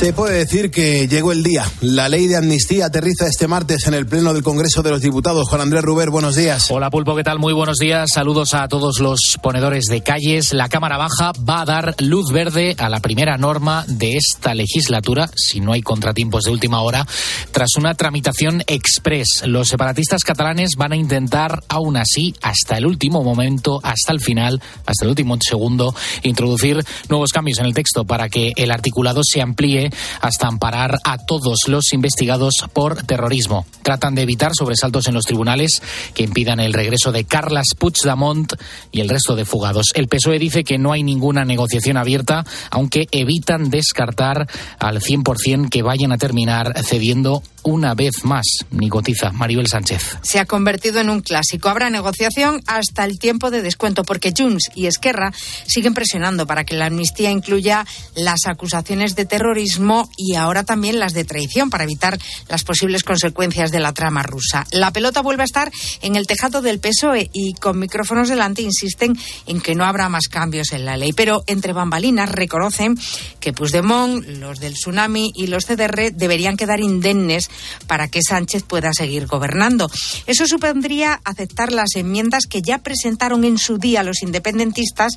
Se puede decir que llegó el día. La ley de amnistía aterriza este martes en el Pleno del Congreso de los Diputados. Juan Andrés Ruber, buenos días. Hola Pulpo, ¿qué tal? Muy buenos días. Saludos a todos los ponedores de calles. La Cámara Baja va a dar luz verde a la primera norma de esta legislatura, si no hay contratiempos de última hora, tras una tramitación express. Los separatistas catalanes van a intentar, aún así, hasta el último momento, hasta el final, hasta el último segundo, introducir nuevos cambios en el texto para que el articulado se amplíe hasta amparar a todos los investigados por terrorismo. Tratan de evitar sobresaltos en los tribunales que impidan el regreso de Carlas Puigdemont y el resto de fugados. El PSOE dice que no hay ninguna negociación abierta, aunque evitan descartar al 100% que vayan a terminar cediendo una vez más, Nicotiza, Maribel Sánchez. Se ha convertido en un clásico. Habrá negociación hasta el tiempo de descuento, porque Junts y Esquerra siguen presionando para que la amnistía incluya las acusaciones de terrorismo y ahora también las de traición para evitar las posibles consecuencias de la trama rusa. La pelota vuelve a estar en el tejado del PSOE y con micrófonos delante insisten en que no habrá más cambios en la ley. Pero entre bambalinas reconocen que Puigdemont, los del tsunami y los CDR deberían quedar indemnes para que Sánchez pueda seguir gobernando. Eso supondría aceptar las enmiendas que ya presentaron en su día los independentistas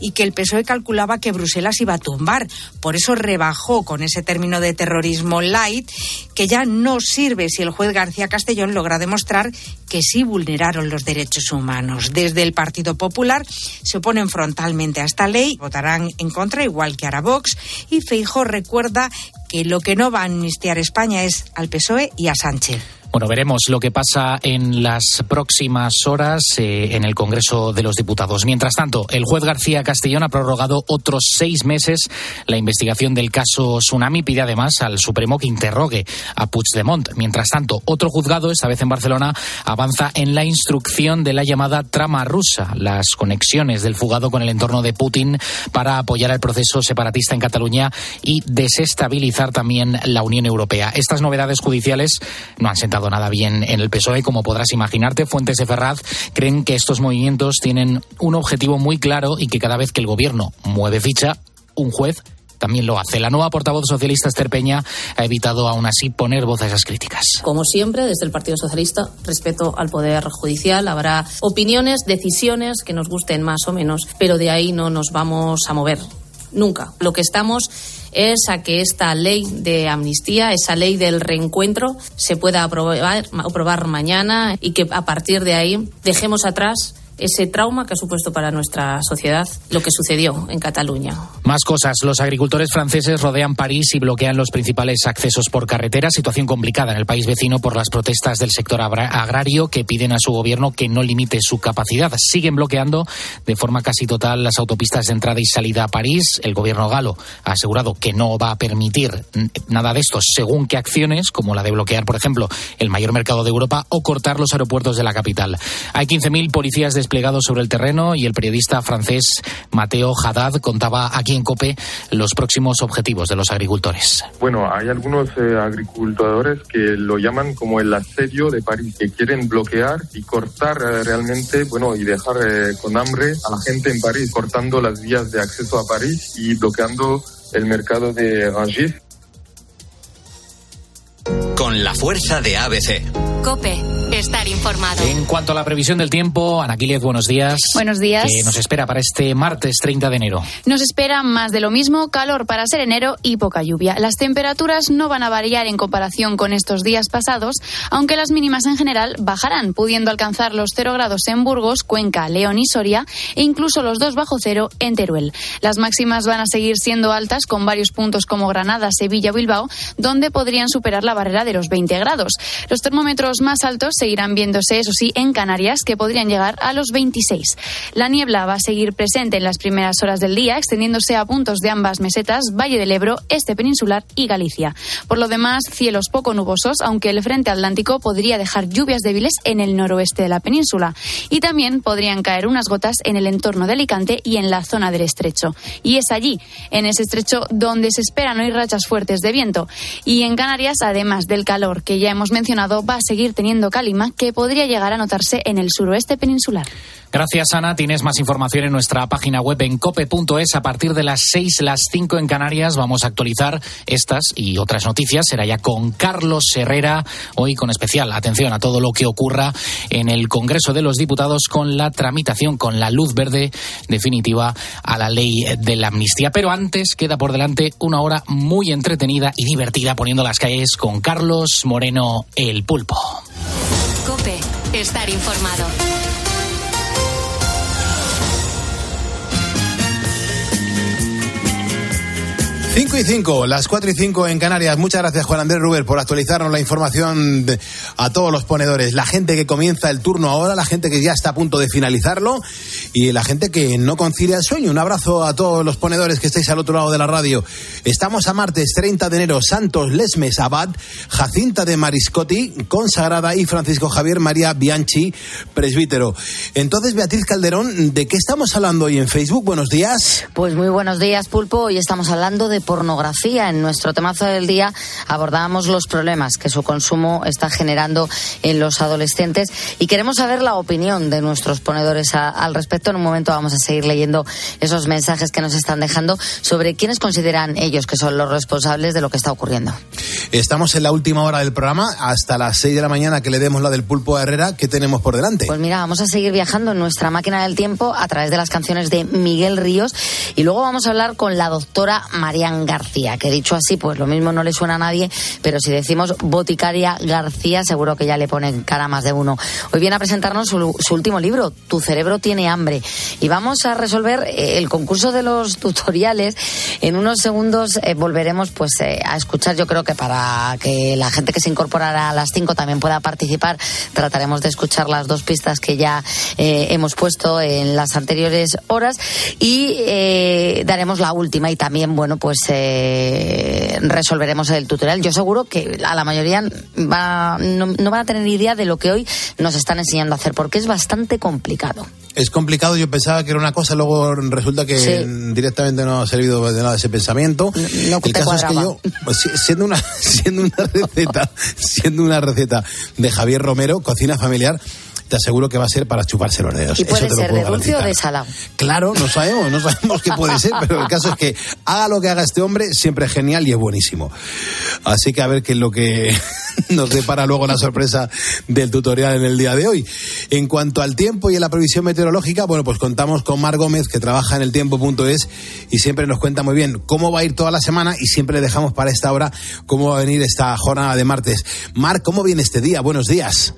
y que el PSOE calculaba que Bruselas iba a tumbar. Por eso rebajó con ese término de terrorismo light, que ya no sirve si el juez García Castellón logra demostrar que sí vulneraron los derechos humanos. Desde el Partido Popular se oponen frontalmente a esta ley, votarán en contra igual que Arabox y Feijóo recuerda que lo que no va a amnistiar España es al PSOE y a Sánchez. Bueno, veremos lo que pasa en las próximas horas eh, en el Congreso de los Diputados. Mientras tanto, el juez García Castellón ha prorrogado otros seis meses la investigación del caso Tsunami. Pide además al Supremo que interrogue a Puigdemont. Mientras tanto, otro juzgado, esta vez en Barcelona, avanza en la instrucción de la llamada trama rusa, las conexiones del fugado con el entorno de Putin para apoyar el proceso separatista en Cataluña y desestabilizar también la Unión Europea. Estas novedades judiciales no han sentado nada bien en el PSOE, como podrás imaginarte. Fuentes de Ferraz creen que estos movimientos tienen un objetivo muy claro y que cada vez que el gobierno mueve ficha, un juez también lo hace. La nueva portavoz socialista Esther Peña ha evitado aún así poner voz a esas críticas. Como siempre, desde el Partido Socialista, respeto al Poder Judicial. Habrá opiniones, decisiones que nos gusten más o menos, pero de ahí no nos vamos a mover. Nunca. Lo que estamos es a que esta ley de amnistía, esa ley del reencuentro, se pueda aprobar, aprobar mañana y que a partir de ahí dejemos atrás ese trauma que ha supuesto para nuestra sociedad lo que sucedió en Cataluña. Más cosas. Los agricultores franceses rodean París y bloquean los principales accesos por carretera. Situación complicada en el país vecino por las protestas del sector agrario que piden a su gobierno que no limite su capacidad. Siguen bloqueando de forma casi total las autopistas de entrada y salida a París. El gobierno galo ha asegurado que no va a permitir nada de esto según qué acciones, como la de bloquear, por ejemplo, el mayor mercado de Europa o cortar los aeropuertos de la capital. Hay 15.000 policías de desplegado sobre el terreno y el periodista francés Mateo Haddad contaba aquí en COPE los próximos objetivos de los agricultores. Bueno, hay algunos eh, agricultores que lo llaman como el asedio de París, que quieren bloquear y cortar eh, realmente, bueno, y dejar eh, con hambre a la gente en París, cortando las vías de acceso a París y bloqueando el mercado de Rangis. Con la fuerza de ABC. Cope, estar informado. En cuanto a la previsión del tiempo, Ana buenos días. Buenos días. ¿Qué nos espera para este martes 30 de enero? Nos espera más de lo mismo, calor para ser enero y poca lluvia. Las temperaturas no van a variar en comparación con estos días pasados, aunque las mínimas en general bajarán, pudiendo alcanzar los 0 grados en Burgos, Cuenca, León y Soria, e incluso los 2 bajo cero en Teruel. Las máximas van a seguir siendo altas con varios puntos como Granada, Sevilla o Bilbao, donde podrían superar la barrera de los 20 grados. Los termómetros más altos seguirán viéndose, eso sí, en Canarias, que podrían llegar a los 26. La niebla va a seguir presente en las primeras horas del día, extendiéndose a puntos de ambas mesetas, Valle del Ebro, Este Peninsular y Galicia. Por lo demás, cielos poco nubosos, aunque el frente atlántico podría dejar lluvias débiles en el noroeste de la península. Y también podrían caer unas gotas en el entorno de Alicante y en la zona del estrecho. Y es allí, en ese estrecho, donde se esperan hoy rachas fuertes de viento. Y en Canarias, además del calor que ya hemos mencionado, va a seguir teniendo calidad que podría llegar a notarse en el suroeste peninsular. Gracias, Ana. Tienes más información en nuestra página web en cope.es. A partir de las 6, las 5 en Canarias, vamos a actualizar estas y otras noticias. Será ya con Carlos Herrera, hoy con especial atención a todo lo que ocurra en el Congreso de los Diputados con la tramitación, con la luz verde definitiva a la ley de la amnistía. Pero antes queda por delante una hora muy entretenida y divertida poniendo las calles con Carlos Moreno, el pulpo. Cope, estar informado. 5 y 5, las 4 y 5 en Canarias. Muchas gracias, Juan Andrés Ruber, por actualizarnos la información de- a todos los ponedores. La gente que comienza el turno ahora, la gente que ya está a punto de finalizarlo y la gente que no concilia el sueño. Un abrazo a todos los ponedores que estáis al otro lado de la radio. Estamos a martes 30 de enero, Santos Lesmes Abad, Jacinta de Mariscotti, consagrada, y Francisco Javier María Bianchi, presbítero. Entonces, Beatriz Calderón, ¿de qué estamos hablando hoy en Facebook? Buenos días. Pues muy buenos días, Pulpo. Hoy estamos hablando de pornografía. En nuestro temazo del día abordábamos los problemas que su consumo está generando en los adolescentes y queremos saber la opinión de nuestros ponedores a- al respecto. En un momento vamos a seguir leyendo esos mensajes que nos están dejando sobre quiénes consideran ellos que son los responsables de lo que está ocurriendo. Estamos en la última hora del programa, hasta las 6 de la mañana que le demos la del pulpo a Herrera. ¿Qué tenemos por delante? Pues mira, vamos a seguir viajando en nuestra máquina del tiempo a través de las canciones de Miguel Ríos y luego vamos a hablar con la doctora García, que dicho así, pues lo mismo no le suena a nadie, pero si decimos boticaria García, seguro que ya le ponen cara más de uno. Hoy viene a presentarnos su, último libro, Tu cerebro tiene hambre, y vamos a resolver eh, el concurso de los tutoriales. En unos segundos eh, volveremos pues eh, a escuchar, yo creo que para que la gente que se incorporará a las 5 también pueda participar, trataremos de escuchar las dos pistas que ya hemos puesto en las anteriores horas y daremos la última y también, bueno, pues eh, resolveremos el tutorial. Yo seguro que a la mayoría va, no, no van a tener idea de lo que hoy nos están enseñando a hacer, porque es bastante complicado. Es complicado, yo pensaba que era una cosa, luego resulta que Sí. directamente no ha servido de nada ese pensamiento. no El caso es que yo, pues, si- siendo una, siendo una receta, siendo una receta de Javier Romero, cocina familiar, te aseguro que va a ser para chuparse los dedos. Y Eso puede lo ser puedo de dulce o de salado. Claro, no sabemos, no sabemos qué puede ser, pero el caso es que haga lo que haga este hombre, siempre es genial y es buenísimo. Así que a ver qué es lo que nos depara luego la sorpresa del tutorial en el día de hoy. En cuanto al tiempo y a la previsión meteorológica, bueno, pues contamos con Mar Gómez, que trabaja en el tiempo.es y siempre nos cuenta muy bien cómo va a ir toda la semana y siempre le dejamos para esta hora cómo va a venir esta jornada de martes. Mar, ¿cómo viene este día? Buenos días.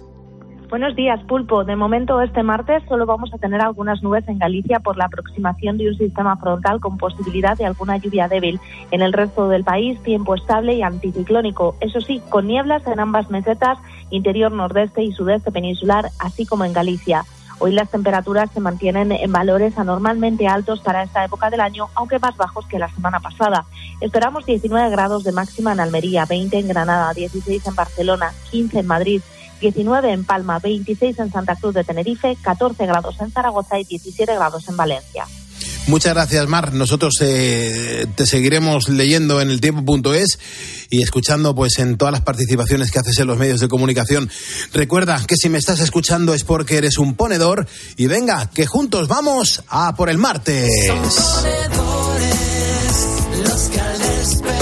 Buenos días, Pulpo. De momento, este martes solo vamos a tener algunas nubes en Galicia por la aproximación de un sistema frontal con posibilidad de alguna lluvia débil. En el resto del país, tiempo estable y anticiclónico. Eso sí, con nieblas en ambas mesetas, interior nordeste y sudeste peninsular, así como en Galicia. Hoy las temperaturas se mantienen en valores anormalmente altos para esta época del año, aunque más bajos que la semana pasada. Esperamos 19 grados de máxima en Almería, 20 en Granada, 16 en Barcelona, 15 en Madrid, 19 en Palma, 26 en Santa Cruz de Tenerife, 14 grados en Zaragoza y 17 grados en Valencia. Muchas gracias, Mar. Nosotros eh, te seguiremos leyendo en el tiempo.es y escuchando pues en todas las participaciones que haces en los medios de comunicación. Recuerda que si me estás escuchando es porque eres un ponedor y venga, que juntos vamos a por el martes. Los que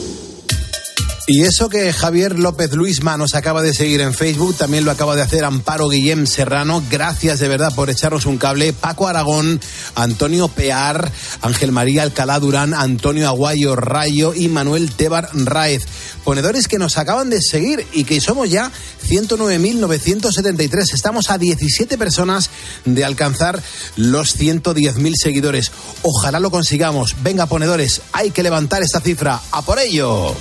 Y eso que Javier López Luisma nos acaba de seguir en Facebook, también lo acaba de hacer Amparo Guillem Serrano. Gracias de verdad por echarnos un cable. Paco Aragón, Antonio Pear, Ángel María Alcalá Durán, Antonio Aguayo Rayo y Manuel Tebar Raez. Ponedores que nos acaban de seguir y que somos ya 109.973. Estamos a 17 personas de alcanzar los 110.000 seguidores. Ojalá lo consigamos. Venga, ponedores, hay que levantar esta cifra. ¡A por ello!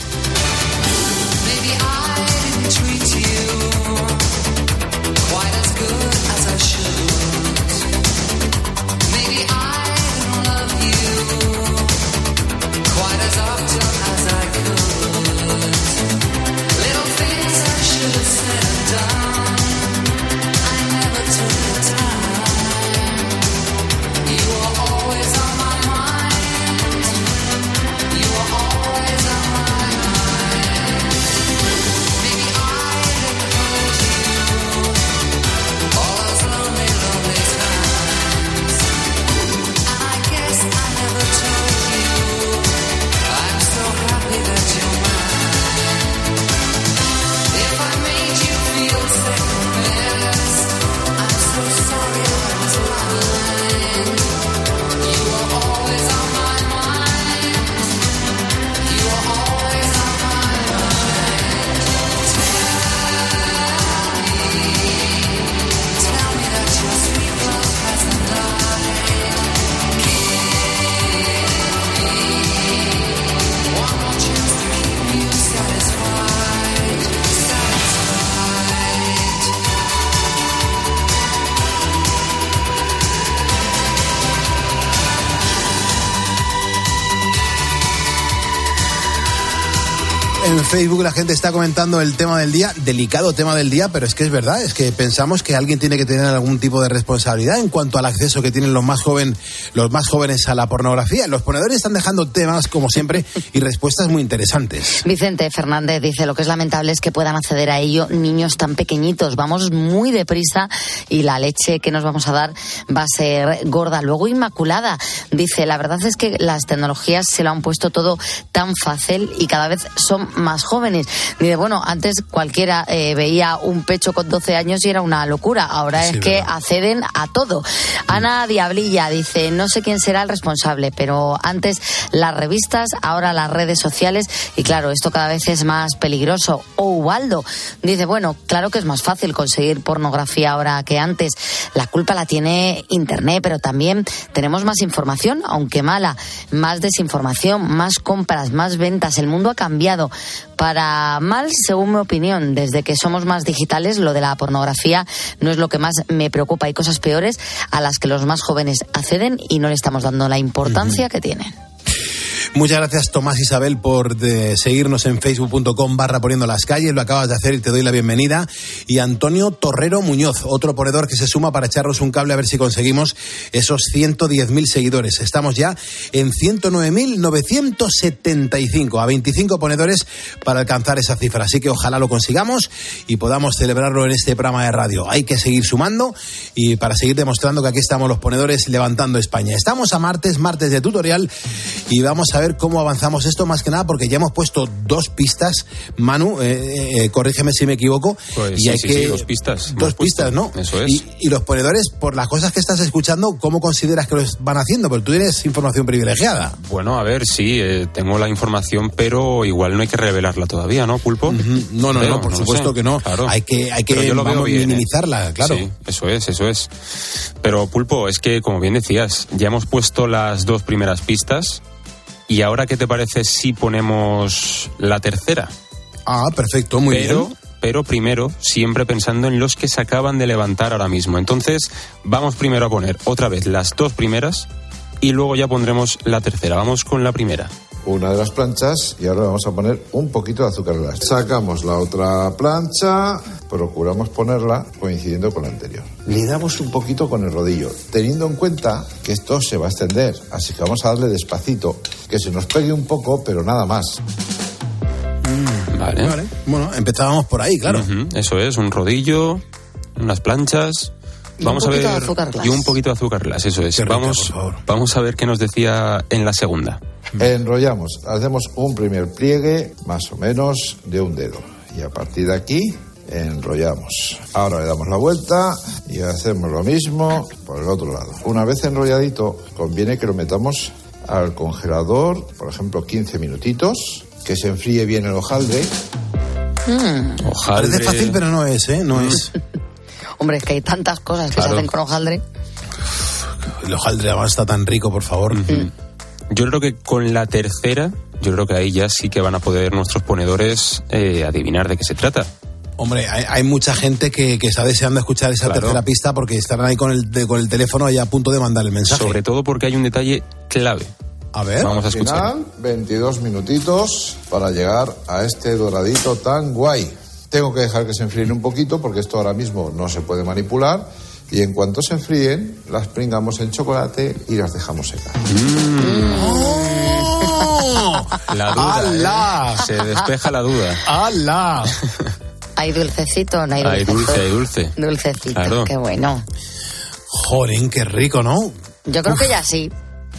En Facebook la gente está comentando el tema del día, delicado tema del día, pero es que es verdad, es que pensamos que alguien tiene que tener algún tipo de responsabilidad en cuanto al acceso que tienen los más joven, los más jóvenes a la pornografía. Los ponedores están dejando temas como siempre y respuestas muy interesantes. Vicente Fernández dice, lo que es lamentable es que puedan acceder a ello niños tan pequeñitos. Vamos muy deprisa y la leche que nos vamos a dar va a ser gorda. Luego Inmaculada dice, la verdad es que las tecnologías se lo han puesto todo tan fácil y cada vez son más jóvenes. Dice, bueno, antes cualquiera eh, veía un pecho con 12 años y era una locura. Ahora Sí, es que verdad. acceden a todo. Ana Diablilla dice, no sé quién será el responsable, pero antes las revistas, ahora las redes sociales y claro, esto cada vez es más peligroso. O Ubaldo dice, bueno, claro que es más fácil conseguir pornografía ahora que antes. La culpa la tiene Internet, pero también tenemos más información, aunque mala, más desinformación, más compras, más ventas. El mundo ha cambiado para mal, según mi opinión. Desde que somos más digitales, lo de la pornografía no es lo que más me preocupa. Hay cosas peores a las que los más jóvenes acceden y no le estamos dando la importancia que tienen. Muchas gracias Tomás Isabel por de, seguirnos en facebook.com barra poniendo las calles, lo acabas de hacer y te doy la bienvenida. Y Antonio Torrero Muñoz, otro ponedor que se suma para echarnos un cable a ver si conseguimos esos 110.000 seguidores. Estamos ya en 109.975, a 25 ponedores para alcanzar esa cifra. Así que ojalá lo consigamos y podamos celebrarlo en este programa de radio. Hay que seguir sumando y para seguir demostrando que aquí estamos los ponedores levantando España. Estamos a martes, martes de tutorial y vamos a ver cómo avanzamos esto más que nada porque ya hemos puesto dos pistas. Manu, eh, eh, corrígeme si me equivoco. Pues y sí, hay sí, que sí, dos pistas. Dos Hemos puesto. pistas, ¿no? Eso es. Y, y los ponedores, por las cosas que estás escuchando, ¿cómo consideras que lo van haciendo? Porque tú tienes información privilegiada. Bueno, a ver, sí, eh, tengo la información, pero igual no hay que revelarla todavía, ¿no, Pulpo? No, no, Creo, no, por lo supuesto sé. que no. Claro. Hay que, hay que Pero yo lo vamos, bien, ¿eh? minimizarla, claro. Sí, eso es, eso es. Pero Pulpo, es que, como bien decías, ya hemos puesto las dos primeras pistas. ¿Y ahora qué te parece si ponemos la tercera? Ah, perfecto, muy pero, bien. Pero primero, siempre pensando en los que se acaban de levantar ahora mismo. Entonces, vamos primero a poner otra vez las dos primeras y luego ya pondremos la tercera. Vamos con la primera. Una de las planchas y ahora vamos a poner un poquito de azúcar glass. Sacamos la otra plancha, procuramos ponerla coincidiendo con la anterior. Le damos un poquito con el rodillo, teniendo en cuenta que esto se va a extender, así que vamos a darle despacito, que se nos pegue un poco, pero nada más. Vale. Bueno, empezábamos por ahí, claro. Ujú, Eso es, un rodillo, unas planchas. Y un Vamos a poquito ver de azúcar glass. y un poquito de azúcar glass, eso es. Rica, vamos, vamos a ver qué nos decía en la segunda. Enrollamos, hacemos un primer pliegue más o menos de un dedo y a partir de aquí enrollamos. Ahora le damos la vuelta y hacemos lo mismo por el otro lado. Una vez enrolladito, conviene que lo metamos al congelador, por ejemplo, 15 minutitos, que se enfríe bien el hojaldre. Mm. Hojaldre. Parece fácil, pero no es, ¿eh? No es. Hombre, es que hay tantas cosas que Claro. se hacen con hojaldre. El hojaldre además está tan rico, por favor. Yo creo que con la tercera, yo creo que ahí ya sí que van a poder nuestros ponedores eh, adivinar de qué se trata. Hombre, hay, hay mucha gente que, que está deseando escuchar esa Claro. tercera pista porque estarán ahí con el, de- con el teléfono ya a punto de mandar el mensaje. Sobre todo porque hay un detalle clave. A ver. Vamos a escuchar. final, 22 minutitos para llegar a este doradito tan guay. Tengo que dejar que se enfríen un poquito porque esto ahora mismo no se puede manipular. Y en cuanto se enfríen, las pringamos en chocolate y las dejamos secar. ¡Oh! La duda. ¡Hala! ¿eh? Se despeja la duda. ¡Hala! Hay dulcecito, no hay Hay dulcecito. dulce, hay dulce. Dulcecito, Claro. qué bueno. Joder, qué rico, ¿no? Yo creo que ya sí.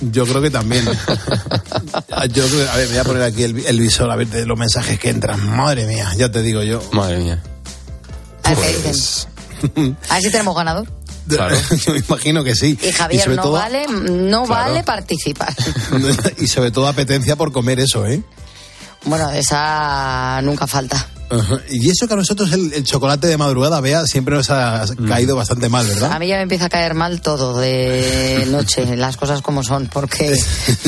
Yo creo que también. Yo creo- a ver, me voy a poner aquí el, el visor a ver de los mensajes que entran. Madre mía, ya te digo yo. Madre mía. A ver qué Pues. A ver si tenemos ganador. Claro. Yo me imagino que sí. Y Javier, sobre no todo, vale, no Claro. vale participar. y sobre todo apetencia por comer eso, ¿eh? Bueno, esa nunca falta. Y eso que a nosotros el, el chocolate de madrugada, vea, siempre nos ha Mm. caído bastante mal, ¿verdad? A mí ya me empieza a caer mal todo de noche, las cosas como son, porque,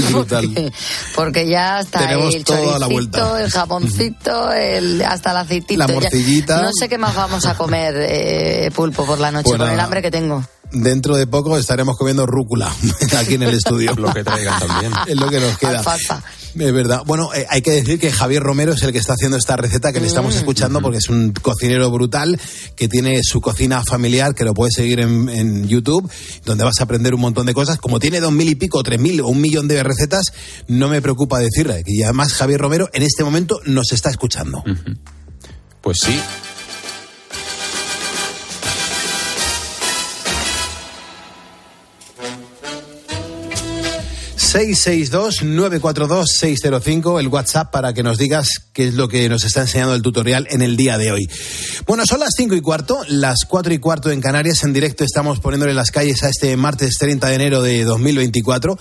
Brutal. porque, porque ya está Tenemos el todo a la choricito, vuelta. el jamoncito, el, hasta el aceitito. La ya- morcillita. no sé qué más vamos a comer, eh, pulpo, por la noche, Pues con el nada. hambre que tengo. Dentro de poco estaremos comiendo rúcula aquí en el estudio. Lo que traigan también. Es lo que nos queda. Alfalfa. Es verdad. Bueno, eh, hay que decir que Javier Romero es el que está haciendo esta receta que le estamos escuchando porque es un cocinero brutal que tiene su cocina familiar que lo puedes seguir en, en YouTube donde vas a aprender un montón de cosas. Como tiene dos mil y pico, tres mil o un millón de recetas, no me preocupa decirle. Y además Javier Romero en este momento nos está escuchando. Pues sí. ...662-942-605... ...el WhatsApp para que nos digas... ...qué es lo que nos está enseñando el tutorial... ...en el día de hoy. Bueno, son las cinco y cuarto... ...las cuatro y cuarto en Canarias... ...en directo estamos poniéndole las calles... ...a este martes 30 de enero de 2024...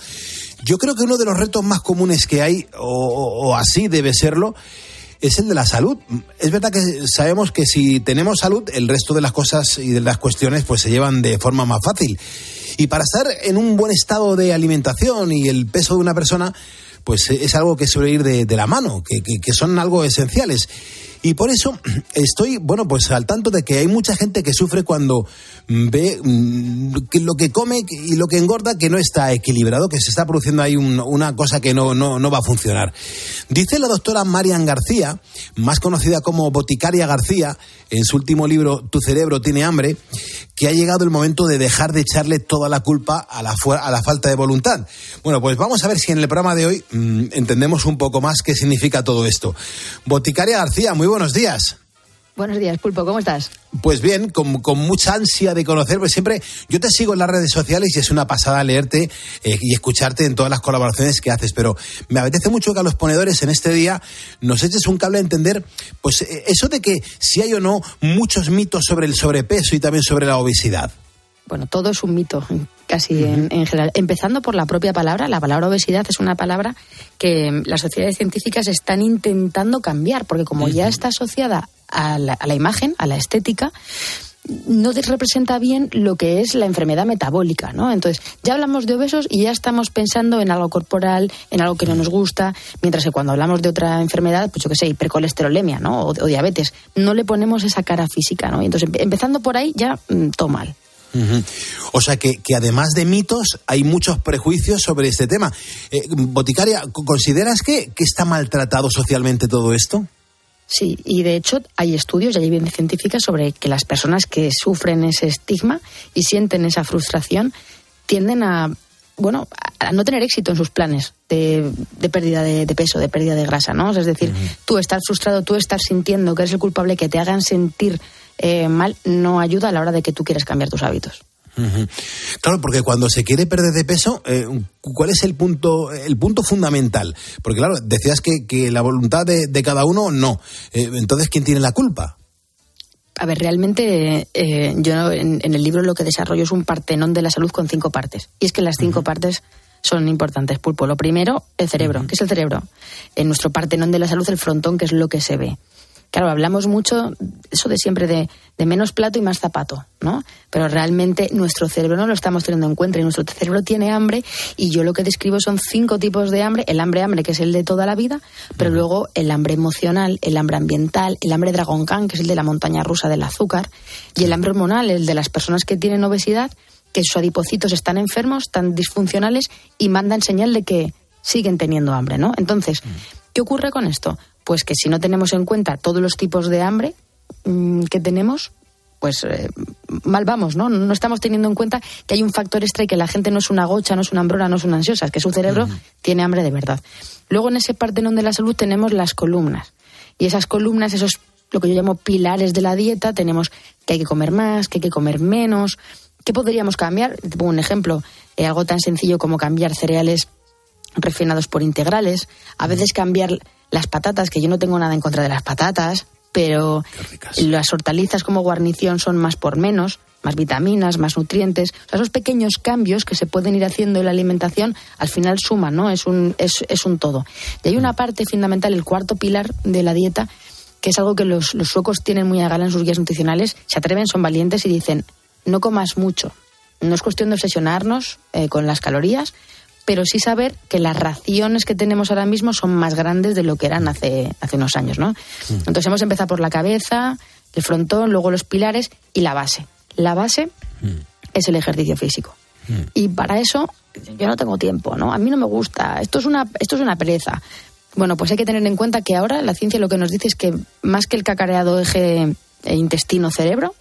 Yo creo que uno de los retos más comunes que hay... o, o así debe serlo es el de la salud. Es verdad que sabemos que si tenemos salud, el resto de las cosas y de las cuestiones pues se llevan de forma más fácil. Y para estar en un buen estado de alimentación y el peso de una persona, pues es algo que suele ir de, la mano, que- que son algo esenciales. Y por eso estoy, bueno, pues al tanto de que hay mucha gente que sufre cuando mm, ve mm, que lo que come y lo que engorda que no está equilibrado, que se está produciendo ahí un- una cosa que no, no, no va a funcionar. Dice la doctora Marian García, más conocida como Boticaria García, en su último libro Tu cerebro tiene hambre, que ha llegado el momento de dejar de echarle toda la culpa a la, a la falta de voluntad. Bueno, pues vamos a ver si en el programa de hoy mm, entendemos un poco más qué significa todo esto. Boticaria García, muy buenos días. Buenos días, Pulpo, ¿cómo estás? Pues bien, con, con mucha ansia de conocer, pues siempre yo te sigo en las redes sociales y es una pasada leerte eh, y escucharte en todas las colaboraciones que haces, pero me apetece mucho que a los ponedores en este día nos eches un cable a entender, pues eh, eso de que si hay o no muchos mitos sobre el sobrepeso y también sobre la obesidad. Bueno, todo es un mito, casi en, en general. Empezando por la propia palabra, la palabra obesidad es una palabra que mm, las sociedades científicas están intentando cambiar, porque como ya está asociada a la, a la imagen, a la estética, no representa bien lo que es la enfermedad metabólica, ¿no? Entonces, ya hablamos de obesos y ya estamos pensando en algo corporal, en algo que no nos gusta, mientras que cuando hablamos de otra enfermedad, pues yo qué sé, hipercolesterolemia, ¿no? O, o diabetes, no le ponemos esa cara física, ¿no? Y entonces, empe- empezando por ahí, ya mm, todo mal. O sea que, que además de mitos hay muchos prejuicios sobre este tema. Eh, Boticaria, ¿consideras que, que está maltratado socialmente todo esto? Sí, y de hecho hay estudios y hay evidencia científica sobre que las personas que sufren ese estigma y sienten esa frustración tienden a, bueno, a no tener éxito en sus planes de, de pérdida de, de peso, de pérdida de grasa, ¿no? Es decir, tú estás frustrado, tú estás sintiendo que eres el culpable, que te hagan sentir eh, mal, no ayuda a la hora de que tú quieras cambiar tus hábitos. Claro, porque cuando se quiere perder de peso, eh, ¿cuál es el punto, el punto fundamental? Porque claro, decías que, que la voluntad de, de cada uno no. Eh, entonces, ¿quién tiene la culpa? A ver, realmente eh, yo en, en el libro lo que desarrollo es un partenón de la salud con cinco partes. Y es que las cinco partes son importantes, Pulpo. Lo primero, el cerebro. ¿Qué es el cerebro? En nuestro partenón de la salud, el frontón, que es lo que se ve. Claro, hablamos mucho, eso de siempre, de, de menos plato y más zapato, ¿no? Pero realmente nuestro cerebro no lo estamos teniendo en cuenta y nuestro cerebro tiene hambre y yo lo que describo son cinco tipos de hambre. El hambre hambre, que es el de toda la vida, pero luego el hambre emocional, el hambre ambiental, el hambre Dragon Khan, que es el de la montaña rusa del azúcar, y el hambre hormonal, el de las personas que tienen obesidad, que sus adipocitos están enfermos, están disfuncionales y mandan señal de que siguen teniendo hambre, ¿no? Entonces, ¿qué ocurre con esto? Pues que si no tenemos en cuenta todos los tipos de hambre mm, que tenemos, pues eh, mal vamos, ¿no? No estamos teniendo en cuenta que hay un factor extra y que la gente no es una gocha, no es una hambrona, no es una ansiosa, es que su cerebro tiene hambre de verdad. Luego en ese partenón de la salud tenemos las columnas. Y esas columnas, esos lo que yo llamo pilares de la dieta, tenemos que hay que comer más, que hay que comer menos. ¿Qué podríamos cambiar? Te pongo un ejemplo, eh, algo tan sencillo como cambiar cereales refinados por integrales, a veces cambiar las patatas, que yo no tengo nada en contra de las patatas, pero las hortalizas como guarnición son más por menos, más vitaminas, más nutrientes. O sea, esos pequeños cambios que se pueden ir haciendo en la alimentación al final suman, ¿no? Es un, es, es un todo. Y hay una parte fundamental, el cuarto pilar de la dieta, que es algo que los, los suecos tienen muy a gala en sus guías nutricionales, se atreven, son valientes y dicen, no comas mucho. No es cuestión de obsesionarnos eh, con las calorías, pero sí saber que las raciones que tenemos ahora mismo son más grandes de lo que eran hace, hace unos años, ¿no? Entonces hemos empezado por la cabeza, el frontón, luego los pilares y la base. La base es el ejercicio físico. Y para eso yo no tengo tiempo, ¿no? A mí no me gusta, esto es una, esto es una pereza. Bueno, pues hay que tener en cuenta que ahora la ciencia lo que nos dice es que más que el cacareado eje eh, intestino-cerebro,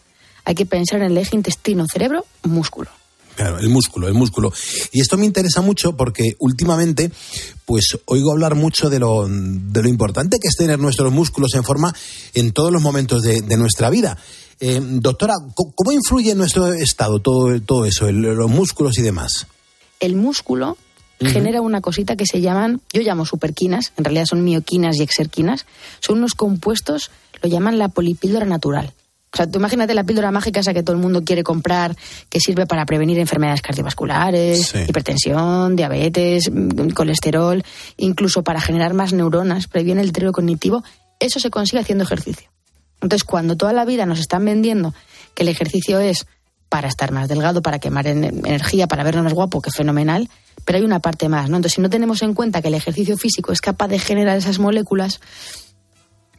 hay que pensar en el eje intestino-cerebro-músculo. Claro, el músculo, el músculo. Y esto me interesa mucho porque últimamente, pues oigo hablar mucho de lo, de lo importante que es tener nuestros músculos en forma en todos los momentos de, de nuestra vida. Eh, doctora, ¿cómo, influye en nuestro estado todo, todo eso, el- los músculos y demás? El músculo genera una cosita que se llaman, yo llamo superquinas, en realidad son mioquinas y exerquinas, son unos compuestos, lo llaman la polipíldora natural. O sea, tú imagínate la píldora mágica esa que todo el mundo quiere comprar, que sirve para prevenir enfermedades cardiovasculares, Sí. hipertensión, diabetes, mm, colesterol, incluso para generar más neuronas, previene el deterioro cognitivo. Eso se consigue haciendo ejercicio. Entonces, cuando toda la vida nos están vendiendo que el ejercicio es para estar más delgado, para quemar en- energía, para vernos más guapo, que fenomenal, pero hay una parte más, ¿no? Entonces, si no tenemos en cuenta que el ejercicio físico es capaz de generar esas moléculas,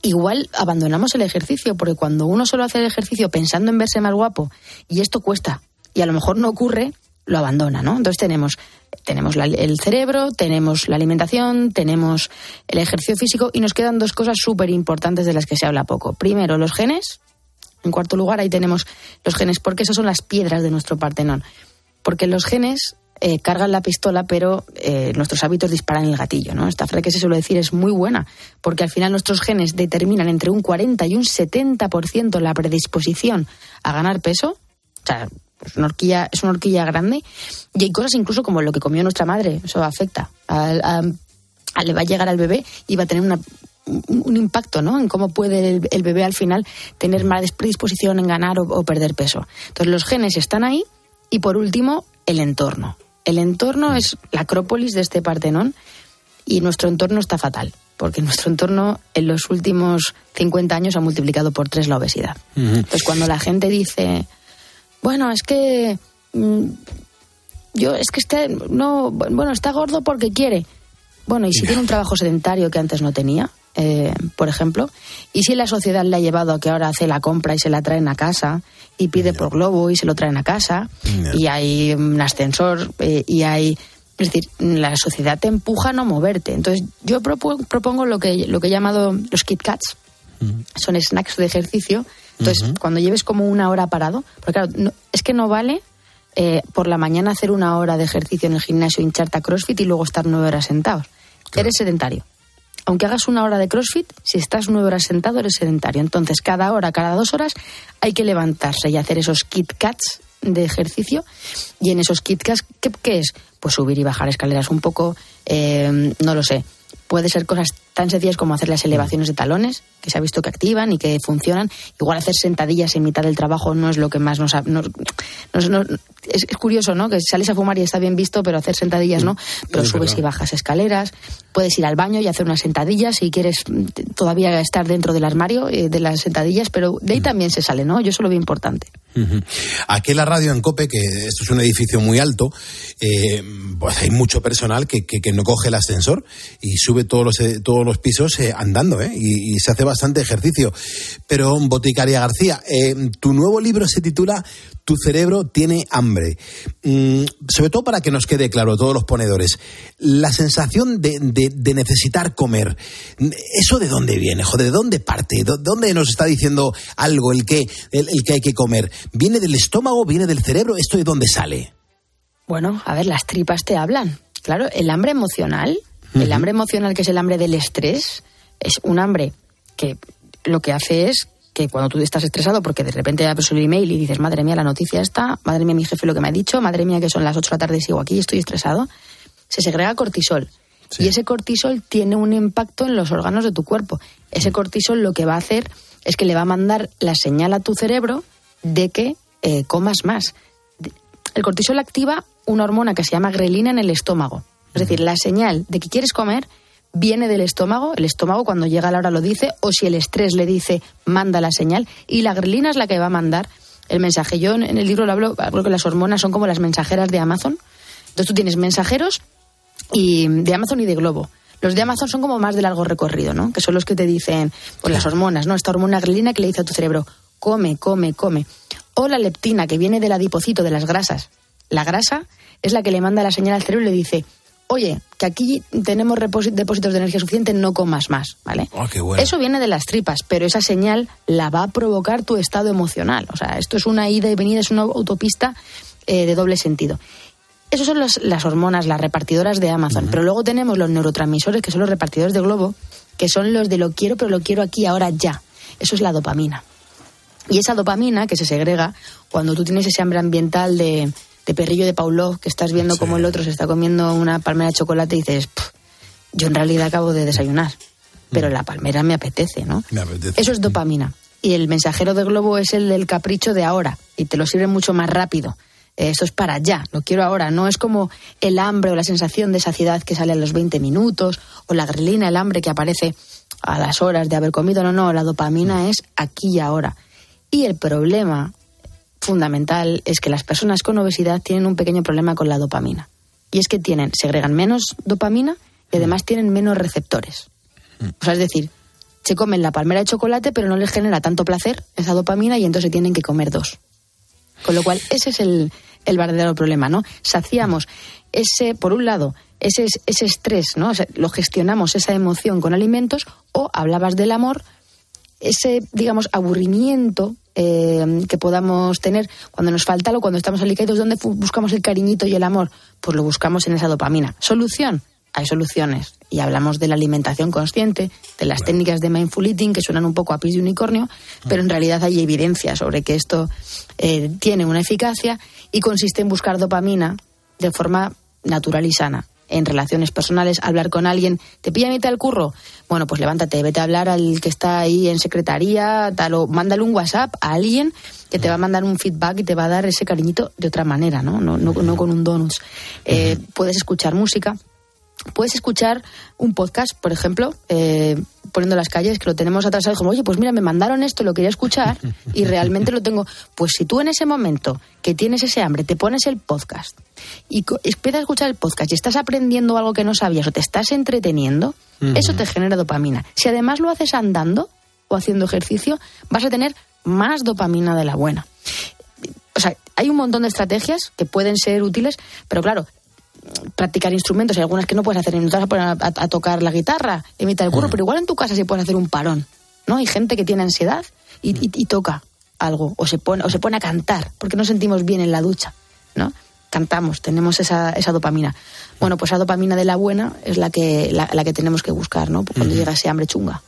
igual abandonamos el ejercicio, porque cuando uno solo hace el ejercicio pensando en verse más guapo, y esto cuesta, y a lo mejor no ocurre, lo abandona, ¿no? Entonces tenemos, tenemos la- el cerebro, tenemos la alimentación, tenemos el ejercicio físico, y nos quedan dos cosas súper importantes de las que se habla poco. Primero, los genes. En cuarto lugar, ahí tenemos los genes, porque esas son las piedras de nuestro Partenón. Porque los genes eh, cargan la pistola, pero eh, nuestros hábitos disparan el gatillo. ¿no? Esta frase que se suele decir es muy buena, porque al final nuestros genes determinan entre un 40 y un 70% la predisposición a ganar peso. O sea, es una horquilla, es una horquilla grande. Y hay cosas incluso como lo que comió nuestra madre, eso afecta. Le va a llegar al bebé y va a tener una un, impacto ¿no? en cómo puede el, el bebé al final tener más predisposición en ganar o, o perder peso. Entonces los genes están ahí y por último el entorno. El entorno es la acrópolis de este Partenón y nuestro entorno está fatal porque nuestro entorno en los últimos 50 años ha multiplicado por tres la obesidad. Entonces cuando la gente dice, bueno, es que mm, yo es que este no, bueno, está gordo porque quiere. Bueno, y si tiene un trabajo sedentario que antes no tenía, eh, por ejemplo, y si la sociedad le ha llevado a que ahora hace la compra y se la traen a casa y pide por globo y se lo traen a casa y hay un ascensor eh, y hay es decir, la sociedad te empuja a no moverte. Entonces, yo propo- propongo lo que, lo que he llamado los Kit Kats. Son snacks de ejercicio. Entonces, cuando lleves como una hora parado, porque claro, no- es que no vale eh, por la mañana hacer una hora de ejercicio en el gimnasio, hincharte a CrossFit y luego estar nueve horas sentados. Eres sedentario. Aunque hagas una hora de CrossFit, si estás nueve horas sentado, eres sedentario. Entonces, cada hora, cada dos horas, hay que levantarse y hacer esos Kit Kats de ejercicio. Y en esos Kit Kats, ¿qué, qué es? Pues subir y bajar escaleras un poco, eh, no lo sé. Puede ser cosas tan sencillas como hacer las elevaciones de talones, que se ha visto que activan y que funcionan. Igual hacer sentadillas en mitad del trabajo no es lo que más nos... ha- nos- nos- nos- es, es curioso, ¿no? Que sales a fumar y está bien visto, pero hacer sentadillas no. Pero Es subes verdad. y bajas escaleras. Puedes ir al baño y hacer unas sentadillas si quieres todavía estar dentro del armario eh, de las sentadillas, pero de ahí también se sale, ¿no? Yo eso lo veo importante. Aquí en la radio en Cope, que esto es un edificio muy alto, eh, pues hay mucho personal que, que- que no coge el ascensor y sube todos los, eh, todos los pisos andando, ¿eh? Y, y se hace bastante ejercicio. Pero, Boticaria García, tu nuevo libro se titula Tu cerebro tiene hambre. Mm, sobre todo para que nos quede claro, todos los ponedores, la sensación de, de- de necesitar comer, ¿eso de dónde viene? Joder, ¿de dónde parte? ¿De dónde nos está diciendo algo el que, el, el que hay que comer? ¿Viene del estómago? ¿Viene del cerebro? ¿Esto de dónde sale? Bueno, a ver, las tripas te hablan. Claro, el hambre emocional, el hambre emocional que es el hambre del estrés, es un hambre que lo que hace es que cuando tú estás estresado porque de repente abres el email y dices, madre mía, la noticia está, madre mía, mi jefe lo que me ha dicho, madre mía, que son las 8 de la tarde y sigo aquí, estoy estresado, se segrega cortisol. Y ese cortisol tiene un impacto en los órganos de tu cuerpo. Ese cortisol lo que va a hacer es que le va a mandar la señal a tu cerebro de que eh, comas más. El cortisol activa una hormona que se llama grelina en el estómago. Es decir, la señal de que quieres comer viene del estómago, el estómago cuando llega la hora lo dice, o si el estrés le dice, manda la señal, y la grelina es la que va a mandar el mensaje. Yo en el libro lo hablo, hablo que las hormonas son como las mensajeras de Amazon. Entonces tú tienes mensajeros y de Amazon y de Globo. Los de Amazon son como más de largo recorrido, ¿no? Que son los que te dicen, pues las hormonas, ¿no? Esta hormona grelina que le dice a tu cerebro, come, come, come. O la leptina, que viene del adipocito, de las grasas. La grasa es la que le manda la señal al cerebro y le dice, oye, que aquí tenemos depósitos de energía suficiente, no comas más, ¿vale? Ah, qué bueno. Eso viene de las tripas, pero esa señal la va a provocar tu estado emocional. O sea, esto es una ida y venida, es una autopista eh, de doble sentido. Esas son los- las hormonas, las repartidoras de Amazon. Pero luego tenemos los neurotransmisores, que son los repartidores de globo, que son los de lo quiero, pero lo quiero aquí, ahora, ya. Eso es la dopamina. Y esa dopamina que se segrega cuando tú tienes ese hambre ambiental de, de perrillo de Pavlov, que estás viendo cómo el otro se está comiendo una palmera de chocolate y dices, "Pff, yo en realidad acabo de desayunar, pero la palmera me apetece, ¿no? Me apetece. Eso es dopamina. Y el mensajero de globo es el del capricho de ahora y te lo sirve mucho más rápido. Eh, Esto es para allá, lo quiero ahora. No es como el hambre o la sensación de saciedad que sale a los 20 minutos o la grelina, el hambre que aparece a las horas de haber comido. No, no, la dopamina es aquí y ahora. Y el problema fundamental es que las personas con obesidad tienen un pequeño problema con la dopamina. Y es que tienen, segregan menos dopamina y además tienen menos receptores. O sea, es decir, se comen la palmera de chocolate, pero no les genera tanto placer esa dopamina y entonces tienen que comer dos. Con lo cual, ese es el, el verdadero problema, ¿no? Saciamos ese, por un lado, ese, ese estrés, ¿no? O sea, lo gestionamos esa emoción con alimentos, o hablabas del amor, ese, digamos, aburrimiento eh, que podamos tener cuando nos falta algo, cuando estamos alicaídos, ¿dónde buscamos el cariñito y el amor? Pues lo buscamos en esa dopamina. ¿Solución? Hay soluciones. Y hablamos de la alimentación consciente, de las técnicas de mindful eating, que suenan un poco a pis de unicornio, pero en realidad hay evidencia sobre que esto eh, tiene una eficacia y consiste en buscar dopamina de forma natural y sana en relaciones personales, hablar con alguien, ¿te pilla mitad del curro? Bueno, pues levántate, vete a hablar al que está ahí en secretaría, tal, o mándale un WhatsApp a alguien que te va a mandar un feedback y te va a dar ese cariñito de otra manera, ¿no? No, no, no con un donuts. Eh, puedes escuchar música, puedes escuchar un podcast, por ejemplo, eh, poniendo las calles, que lo tenemos atrasado, y como, oye, pues mira, me mandaron esto, lo quería escuchar y realmente lo tengo. Pues si tú en ese momento que tienes ese hambre, te pones el podcast y empiezas a escuchar el podcast y estás aprendiendo algo que no sabías o te estás entreteniendo, eso te genera dopamina. Si además lo haces andando o haciendo ejercicio, vas a tener más dopamina de la buena. O sea, hay un montón de estrategias que pueden ser útiles, pero claro, practicar instrumentos, hay algunas que no puedes hacer, no te vas a poner a, tocar la guitarra, imitar el curro, pero igual en tu casa sí puedes hacer un parón, ¿no? Hay gente que tiene ansiedad y, y- y toca algo, o se, pone, o se pone a cantar, porque nos sentimos bien en la ducha, ¿no? Cantamos, tenemos esa, esa dopamina. Bueno, pues esa dopamina de la buena es la que, la, la que tenemos que buscar, ¿no? Cuando llega ese hambre chunga.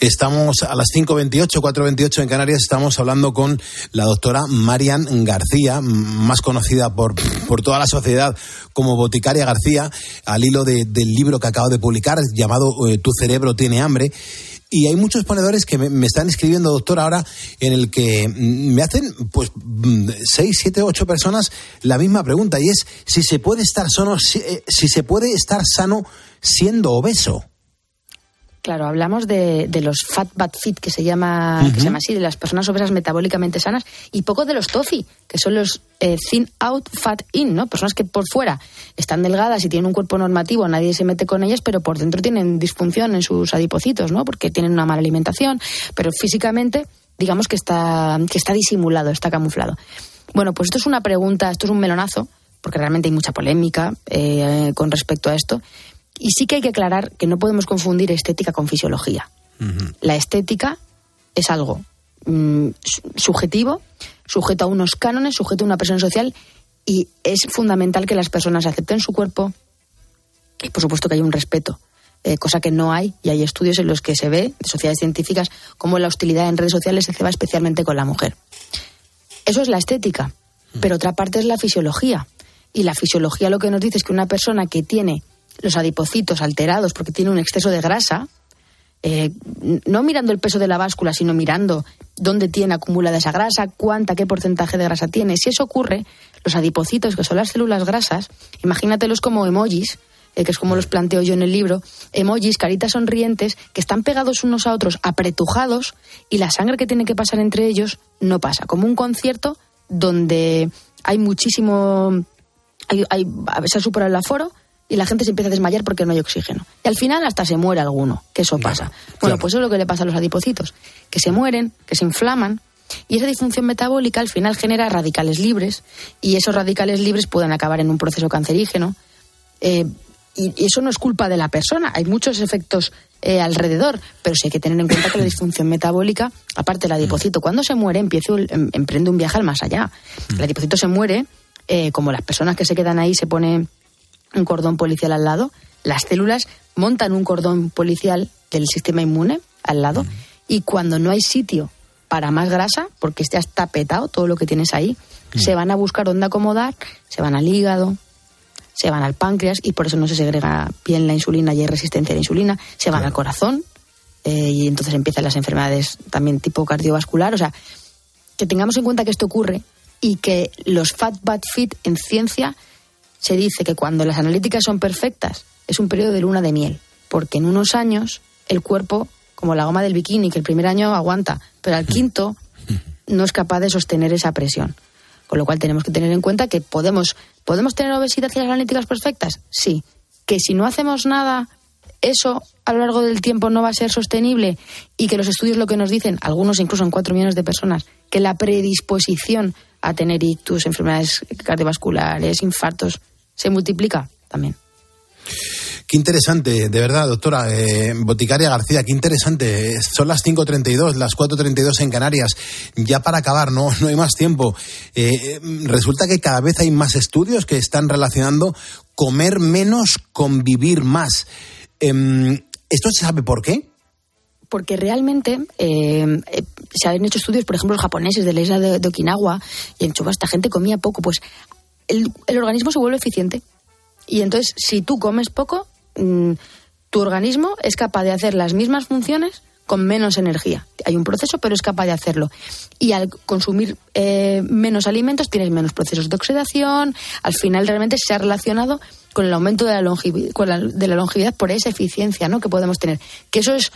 Estamos a las 5.28, 4.28 en Canarias, estamos hablando con la doctora Marian García, más conocida por, por toda la sociedad como Boticaria García, al hilo de- del libro que acabo de publicar llamado eh, Tu cerebro tiene hambre. Y hay muchos ponedores que me, están escribiendo, doctor, ahora en el que mm, me hacen, pues, mm, seis, siete, ocho personas la misma pregunta y es si se puede estar sano, si, eh, si se puede estar sano siendo obeso. Claro, hablamos de, de los fat bad fit, que se llama, que se llama así, de las personas obesas metabólicamente sanas, y poco de los TOFI, que son los eh, thin out, fat in, ¿no? Personas que por fuera están delgadas y tienen un cuerpo normativo, nadie se mete con ellas, pero por dentro tienen disfunción en sus adipocitos, ¿no? Porque tienen una mala alimentación, pero físicamente, digamos que está, que está disimulado, está camuflado. Bueno, pues esto es una pregunta, esto es un melonazo, porque realmente hay mucha polémica eh, con respecto a esto. Y sí que hay que aclarar que no podemos confundir estética con fisiología. La estética es algo mm, su- subjetivo, sujeto a unos cánones, sujeto a una presión social y es fundamental que las personas acepten su cuerpo y por supuesto que hay un respeto, eh, cosa que no hay y hay estudios en los que se ve de sociedades científicas cómo la hostilidad en redes sociales se ceba especialmente con la mujer. Eso es la estética, pero otra parte es la fisiología. Y la fisiología lo que nos dice es que una persona que tiene los adipocitos alterados porque tiene un exceso de grasa, eh, no mirando el peso de la báscula, sino mirando dónde tiene acumulada esa grasa, cuánta, qué porcentaje de grasa tiene. Si eso ocurre, los adipocitos, que son las células grasas, imagínatelos como emojis, eh, que es como los planteo yo en el libro, emojis, caritas sonrientes, que están pegados unos a otros, apretujados, y la sangre que tiene que pasar entre ellos no pasa. Como un concierto donde hay muchísimo hay, hay- a veces supera el aforo y la gente se empieza a desmayar porque no hay oxígeno. Y al final hasta se muere alguno, que eso pasa. Bueno, pues eso es lo que le pasa a los adipocitos, que se mueren, que se inflaman Y esa disfunción metabólica al final genera radicales libres y esos radicales libres pueden acabar en un proceso cancerígeno. Eh, y eso no es culpa de la persona, hay muchos efectos eh, alrededor, pero sí hay que tener en cuenta que la disfunción metabólica, aparte del adipocito, cuando se muere empieza em- emprende un viaje al más allá. El adipocito se muere, eh, como las personas que se quedan ahí se pone un cordón policial al lado, las células montan un cordón policial del sistema inmune al lado y cuando no hay sitio para más grasa, porque ya está petado todo lo que tienes ahí, se van a buscar dónde acomodar, se van al hígado, se van al páncreas y por eso no se segrega bien la insulina y hay resistencia a la insulina, se van al corazón eh, y entonces empiezan las enfermedades también tipo cardiovascular. O sea, que tengamos en cuenta que esto ocurre y que los fat bad fit en ciencia se dice que cuando las analíticas son perfectas es un periodo de luna de miel, porque en unos años el cuerpo, como la goma del bikini, que el primer año aguanta, pero al quinto no es capaz de sostener esa presión. Con lo cual tenemos que tener en cuenta que podemos, ¿podemos tener obesidad y las analíticas perfectas? Sí. Que si no hacemos nada, eso a lo largo del tiempo no va a ser sostenible y que los estudios lo que nos dicen, algunos incluso en cuatro millones de personas, que la predisposición a tener ictus, enfermedades cardiovasculares, infartos, se multiplica también. Qué interesante, de verdad, doctora eh, Boticaria García, qué interesante. Son las 5.32, las 4.32 en Canarias. Ya para acabar, no, no hay más tiempo. Eh, resulta que cada vez hay más estudios que están relacionando comer menos con vivir más. Em, ¿Esto se sabe por qué? porque realmente eh, eh, se han hecho estudios, por ejemplo, los japoneses de la isla de, de Okinawa, y en Chuba esta gente comía poco, pues el, el organismo se vuelve eficiente. Y entonces, si tú comes poco, mm, tu organismo es capaz de hacer las mismas funciones con menos energía. Hay un proceso, pero es capaz de hacerlo. Y al consumir eh, menos alimentos tienes menos procesos de oxidación. Al final realmente se ha relacionado con el aumento de la, longevi- con la- de la longevidad por esa eficiencia ¿no? que podemos tener. Que eso es,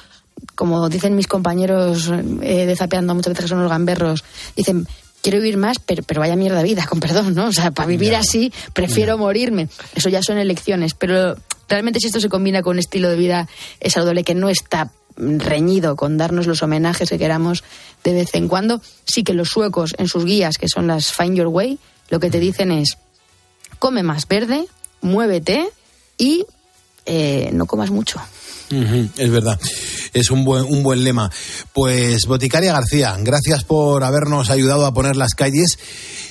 como dicen mis compañeros eh, de Zapeando muchas veces que son los gamberros, dicen, quiero vivir más, pero, pero vaya mierda de vida, con perdón, ¿no? O sea, para vivir así prefiero morirme. Eso ya son elecciones, pero realmente si esto se combina con un estilo de vida saludable que no está reñido con darnos los homenajes que queramos de vez en cuando, sí que los suecos en sus guías, que son las Find Your Way, lo que te dicen es, come más verde, muévete y eh, no comas mucho. Es verdad. Es un buen, un buen lema. Pues, Boticaria García, gracias por habernos ayudado a poner las calles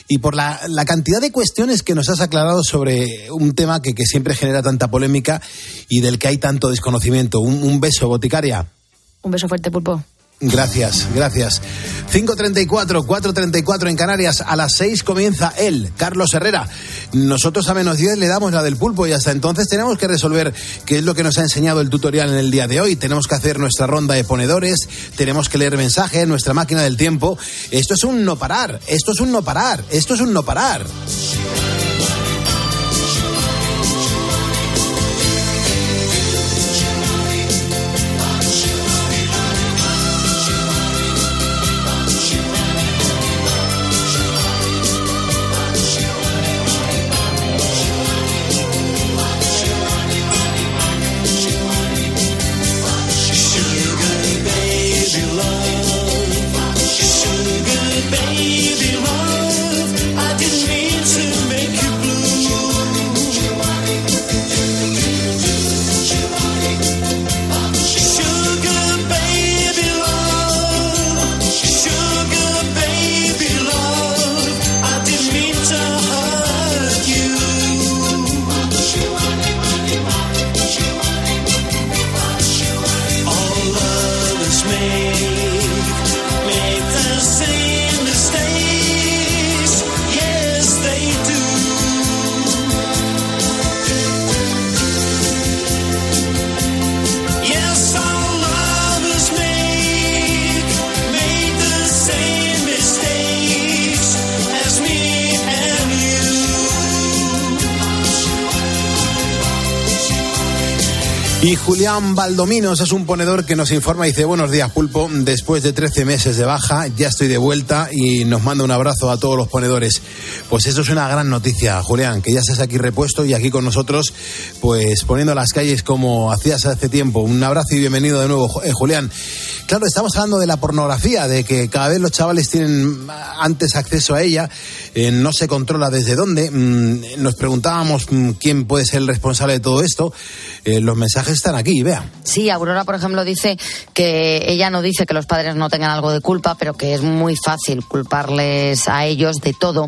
y por la, la cantidad de cuestiones que nos has aclarado sobre un tema que, que siempre genera tanta polémica y del que hay tanto desconocimiento. Un, un beso, Boticaria. Un beso fuerte, pulpo. Gracias, gracias. 5.34, 4.34 en Canarias. A las 6 comienza él, Carlos Herrera. Nosotros a menos 10 le damos la del pulpo y hasta entonces tenemos que resolver qué es lo que nos ha enseñado el tutorial en el día de hoy. Tenemos que hacer nuestra ronda de ponedores, tenemos que leer mensajes, nuestra máquina del tiempo. Esto es un no parar, esto es un no parar, esto es un no parar. Y Julián Baldominos es un ponedor que nos informa y dice, buenos días pulpo, después de 13 meses de baja ya estoy de vuelta y nos manda un abrazo a todos los ponedores. Pues eso es una gran noticia, Julián, que ya estés aquí repuesto y aquí con nosotros, pues poniendo las calles como hacías hace tiempo. Un abrazo y bienvenido de nuevo, eh, Julián. Claro, estamos hablando de la pornografía, de que cada vez los chavales tienen antes acceso a ella, eh, no se controla desde dónde. Mm, nos preguntábamos mm, quién puede ser el responsable de todo esto. Eh, los mensajes están aquí, vea. Sí, Aurora, por ejemplo, dice que ella no dice que los padres no tengan algo de culpa, pero que es muy fácil culparles a ellos de todo.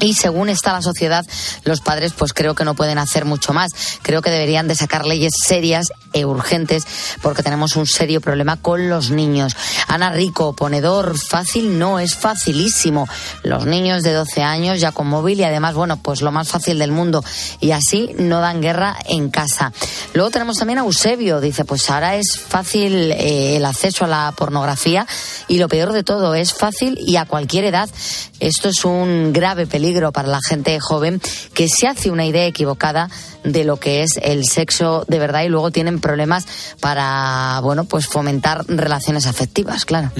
Y según está la sociedad, los padres pues creo que no pueden hacer mucho más. Creo que deberían de sacar leyes serias e urgentes porque tenemos un serio problema con los niños. Ana Rico, ponedor fácil, no es facilísimo. Los niños de 12 años ya con móvil y además, bueno, pues lo más fácil del mundo. Y así no dan guerra en casa. Luego tenemos también a Eusebio, dice, pues ahora es fácil eh, el acceso a la pornografía y lo peor de todo, es fácil y a cualquier edad. Esto es un grave peligro para la gente joven que se hace una idea equivocada de lo que es el sexo de verdad y luego tienen problemas para, bueno, pues fomentar relaciones afectivas, claro.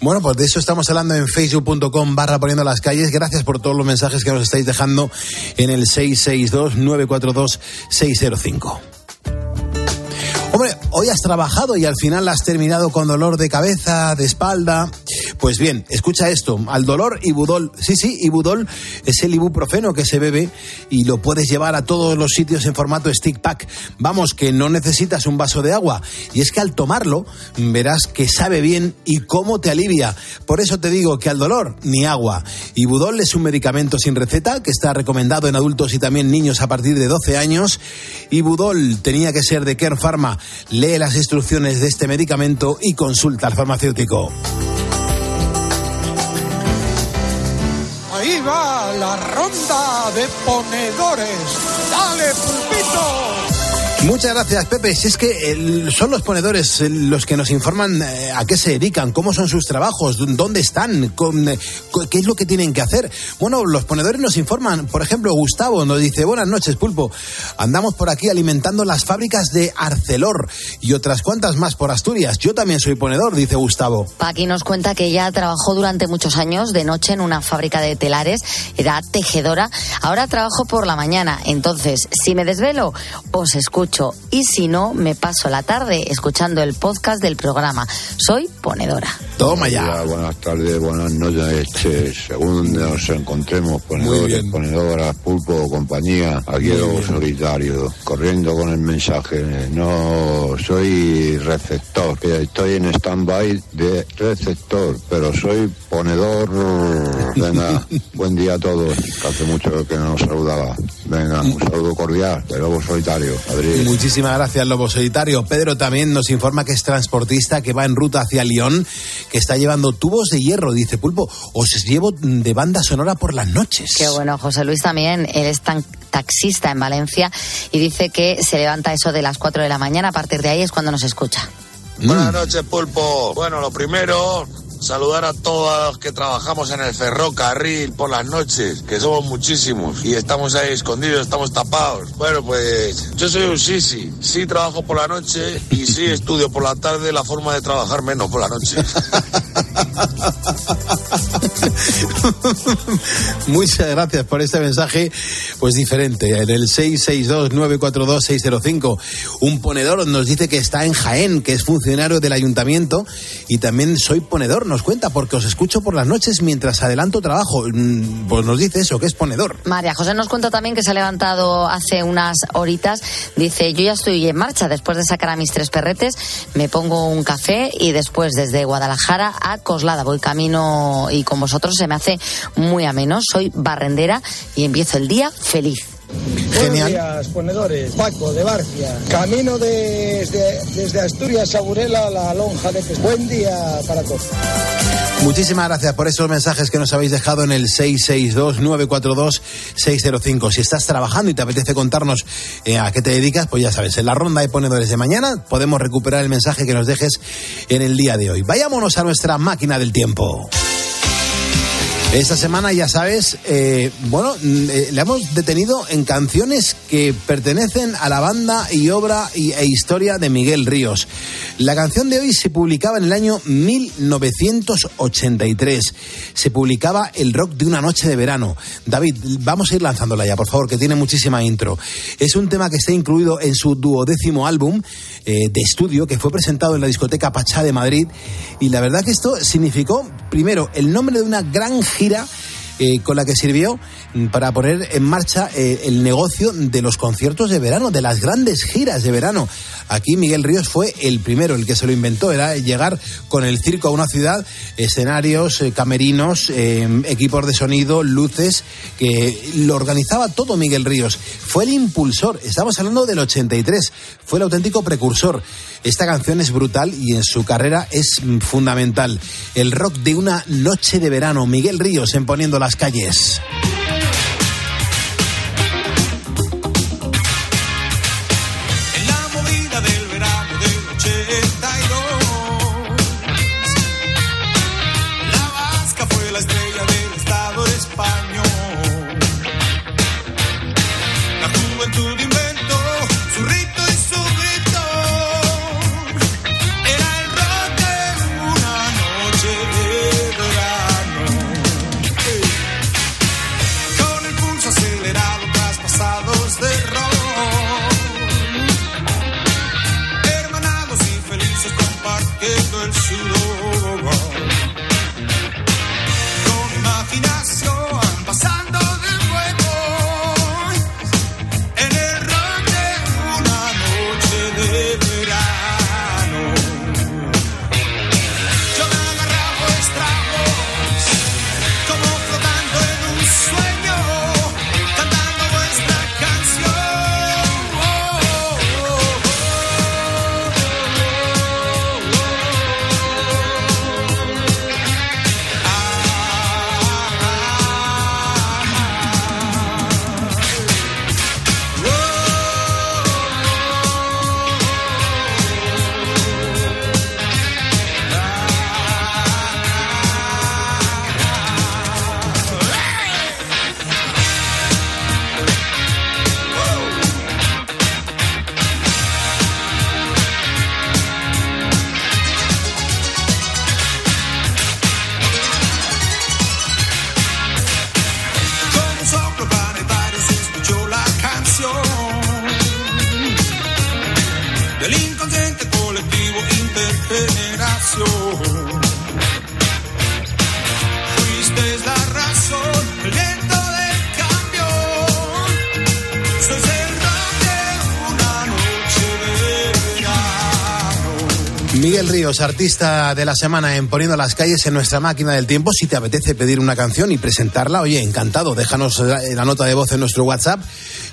Bueno, pues de eso estamos hablando en facebook.com barra poniendo las calles. Gracias por todos los mensajes que nos estáis dejando en el 662-942-605. Hombre, hoy has trabajado y al final has terminado con dolor de cabeza, de espalda. Pues bien, escucha esto, al dolor Ibudol. Sí, sí, Ibudol es el ibuprofeno que se bebe y lo puedes llevar a todos los sitios en formato stick pack. Vamos, que no necesitas un vaso de agua. Y es que al tomarlo verás que sabe bien y cómo te alivia. Por eso te digo que al dolor ni agua. Ibudol es un medicamento sin receta que está recomendado en adultos y también niños a partir de 12 años. Ibudol tenía que ser de Care Pharma. Lee las instrucciones de este medicamento y consulta al farmacéutico. Ahí va la ronda de ponedores. ¡Dale, pulpito! Muchas gracias, Pepe. Si es que el- son los ponedores eh, los que nos informan eh, a qué se dedican, cómo son sus trabajos, dónde están, con, eh, qué es lo que tienen que hacer. Bueno, los ponedores nos informan. Por ejemplo, Gustavo nos dice, buenas noches, Pulpo. Andamos por aquí alimentando las fábricas de Arcelor y otras cuantas más por Asturias. Yo también soy ponedor, dice Gustavo. Paqui nos cuenta que ella trabajó durante muchos años de noche en una fábrica de telares, era tejedora. Ahora trabajo por la mañana, entonces si me desvelo, os escucho y si no, me paso la tarde escuchando el podcast del programa. Soy ponedora. Toma días, buenas tardes, buenas noches. Este, según nos encontremos, ponedores, ponedoras, pulpo o compañía, aquí el lobo solitario, corriendo con el mensaje. No soy receptor, que estoy en stand-by de receptor, pero soy ponedor. Venga, buen día a todos, que hace mucho que no nos saludaba. Venga, un saludo cordial de lobo solitario. Adri. Muchísimas gracias, Lobo Solitario. Pedro también nos informa que es transportista que va en ruta hacia Lyon, que está llevando tubos de hierro. Dice Pulpo, os llevo de banda sonora por las noches. Qué bueno, José Luis también, él es tan taxista en Valencia y dice que se levanta eso de las 4 de la mañana, a partir de ahí es cuando nos escucha. Buenas noches, Pulpo. Bueno, lo primero, saludar a todos los que trabajamos en el ferrocarril por las noches, que somos muchísimos y estamos ahí escondidos, estamos tapados. Bueno, pues yo soy un sisi. Sí trabajo por la noche y sí estudio por la tarde la forma de trabajar menos por la noche. Muchas gracias por este mensaje, pues diferente. En el 662-942-605, un ponedor nos dice que está en Jaén, que es funcionario del ayuntamiento y también soy ponedor, nos cuenta, porque os escucho por las noches mientras adelanto trabajo. Mm, Pues nos dice eso, que es ponedor. María José nos cuenta también que se ha levantado hace unas horitas. Dice, yo ya estoy en marcha después de sacar a mis tres perretes, me pongo un café y después desde Guadalajara a Coslada voy camino y con vosotros se me hace muy ameno. Soy barrendera y empiezo el día feliz. Buenos días, ponedores. Paco, de Barcia. Camino desde, desde Asturias a Burela a la lonja de Pes. Buen día para todos. Muchísimas gracias por esos mensajes que nos habéis dejado en el 662-942-605. Si estás trabajando y te apetece contarnos eh, a qué te dedicas, pues ya sabes, en la ronda de ponedores de mañana podemos recuperar el mensaje que nos dejes en el día de hoy. Vayámonos a nuestra máquina del tiempo. Esta semana, ya sabes, eh, bueno, mm, eh, le hemos detenido en canciones que pertenecen a la banda y obra y, e historia de Miguel Ríos. La canción de hoy se publicaba en el año 1983. Se publicaba El rock de una noche de verano. David, vamos a ir lanzándola ya, por favor, que tiene muchísima intro. Es un tema que está incluido en su duodécimo álbum eh, de estudio que fue presentado en la discoteca Pachá de Madrid. Y la verdad que esto significó, primero, el nombre de una gran gira eh, con la que sirvió para poner en marcha eh, el negocio de los conciertos de verano, de las grandes giras de verano. Aquí Miguel Ríos fue el primero, el que se lo inventó, era llegar con el circo a una ciudad, escenarios, eh, camerinos, equipos de sonido, luces, que lo organizaba todo Miguel Ríos. Fue el impulsor, estamos hablando del 83, fue el auténtico precursor. Esta canción es brutal y en su carrera es mm, fundamental. El rock de una noche de verano, Miguel Ríos en Poniendo las calles. Artista de la semana en Poniendo las calles en nuestra máquina del tiempo. Si te apetece pedir una canción y presentarla, oye, encantado, déjanos la, la nota de voz en nuestro WhatsApp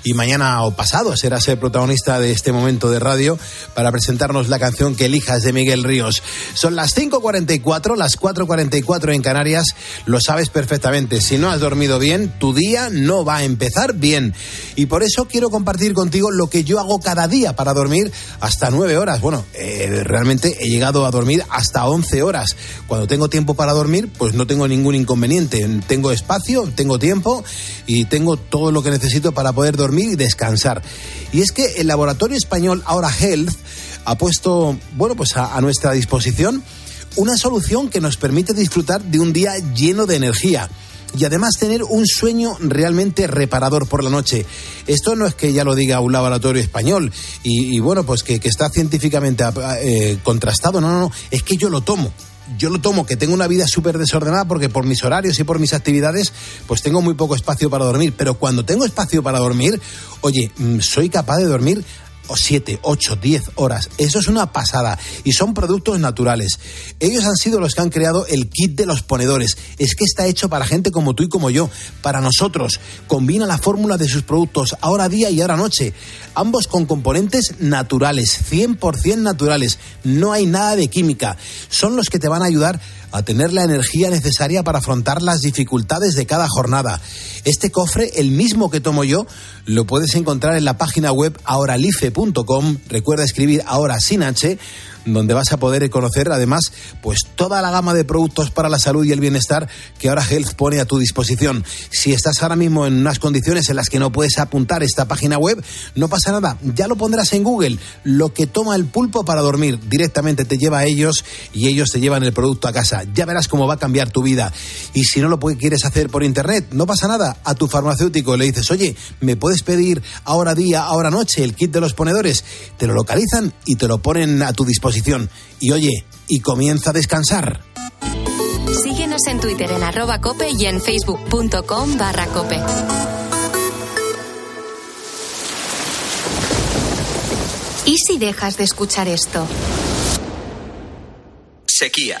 y mañana o pasado serás el protagonista de este momento de radio para presentarnos la canción que elijas de Miguel Ríos. Son las 5.44, las 4.44 en Canarias, lo sabes perfectamente. Si no has dormido bien, tu día no va a empezar bien. Y por eso quiero compartir contigo lo que yo hago cada día para dormir hasta nueve horas. Bueno, eh, realmente he llegado a dormir hasta 11 horas. Cuando tengo tiempo para dormir, pues no tengo ningún inconveniente. Tengo espacio, tengo tiempo y tengo todo lo que necesito para poder dormir y descansar. Y es que el laboratorio español Ahora Health ha puesto, bueno, pues a, nuestra disposición una solución que nos permite disfrutar de un día lleno de energía y además tener un sueño realmente reparador por la noche. Esto no es que ya lo diga un laboratorio español y, bueno, pues que, que está científicamente eh, contrastado, no, no, no, es que yo lo tomo. Yo lo tomo, que tengo una vida súper desordenada porque por mis horarios y por mis actividades, pues tengo muy poco espacio para dormir. Pero cuando tengo espacio para dormir, oye, mm, soy capaz de dormir o 7, 8, 10 horas. Eso es una pasada. Y son productos naturales. Ellos han sido los que han creado el kit de los ponedores. Es que está hecho para gente como tú y como yo. Para nosotros. Combina la fórmula de sus productos ahora día y ahora noche. Ambos con componentes naturales. 100% naturales. No hay nada de química. Son los que te van a ayudar a tener la energía necesaria para afrontar las dificultades de cada jornada. Este cofre, el mismo que tomo yo, lo puedes encontrar en la página web ahoralife.com. Recuerda escribir ahora sin H donde vas a poder conocer además pues toda la gama de productos para la salud y el bienestar que ahora Health pone a tu disposición. Si estás ahora mismo en unas condiciones en las que no puedes apuntar esta página web, no pasa nada, ya lo pondrás en Google. Lo que toma el pulpo para dormir directamente te lleva a ellos y ellos te llevan el producto a casa. Ya verás cómo va a cambiar tu vida. Y si no lo quieres hacer por internet, no pasa nada. A tu farmacéutico le dices, oye, ¿me puedes pedir ahora día, ahora noche el kit de los ponedores? Te lo localizan y te lo ponen a tu disposición. Y oye, y comienza a descansar. Síguenos en Twitter en arroba cope y en facebook.com barra cope. ¿Y si dejas de escuchar esto? Sequía.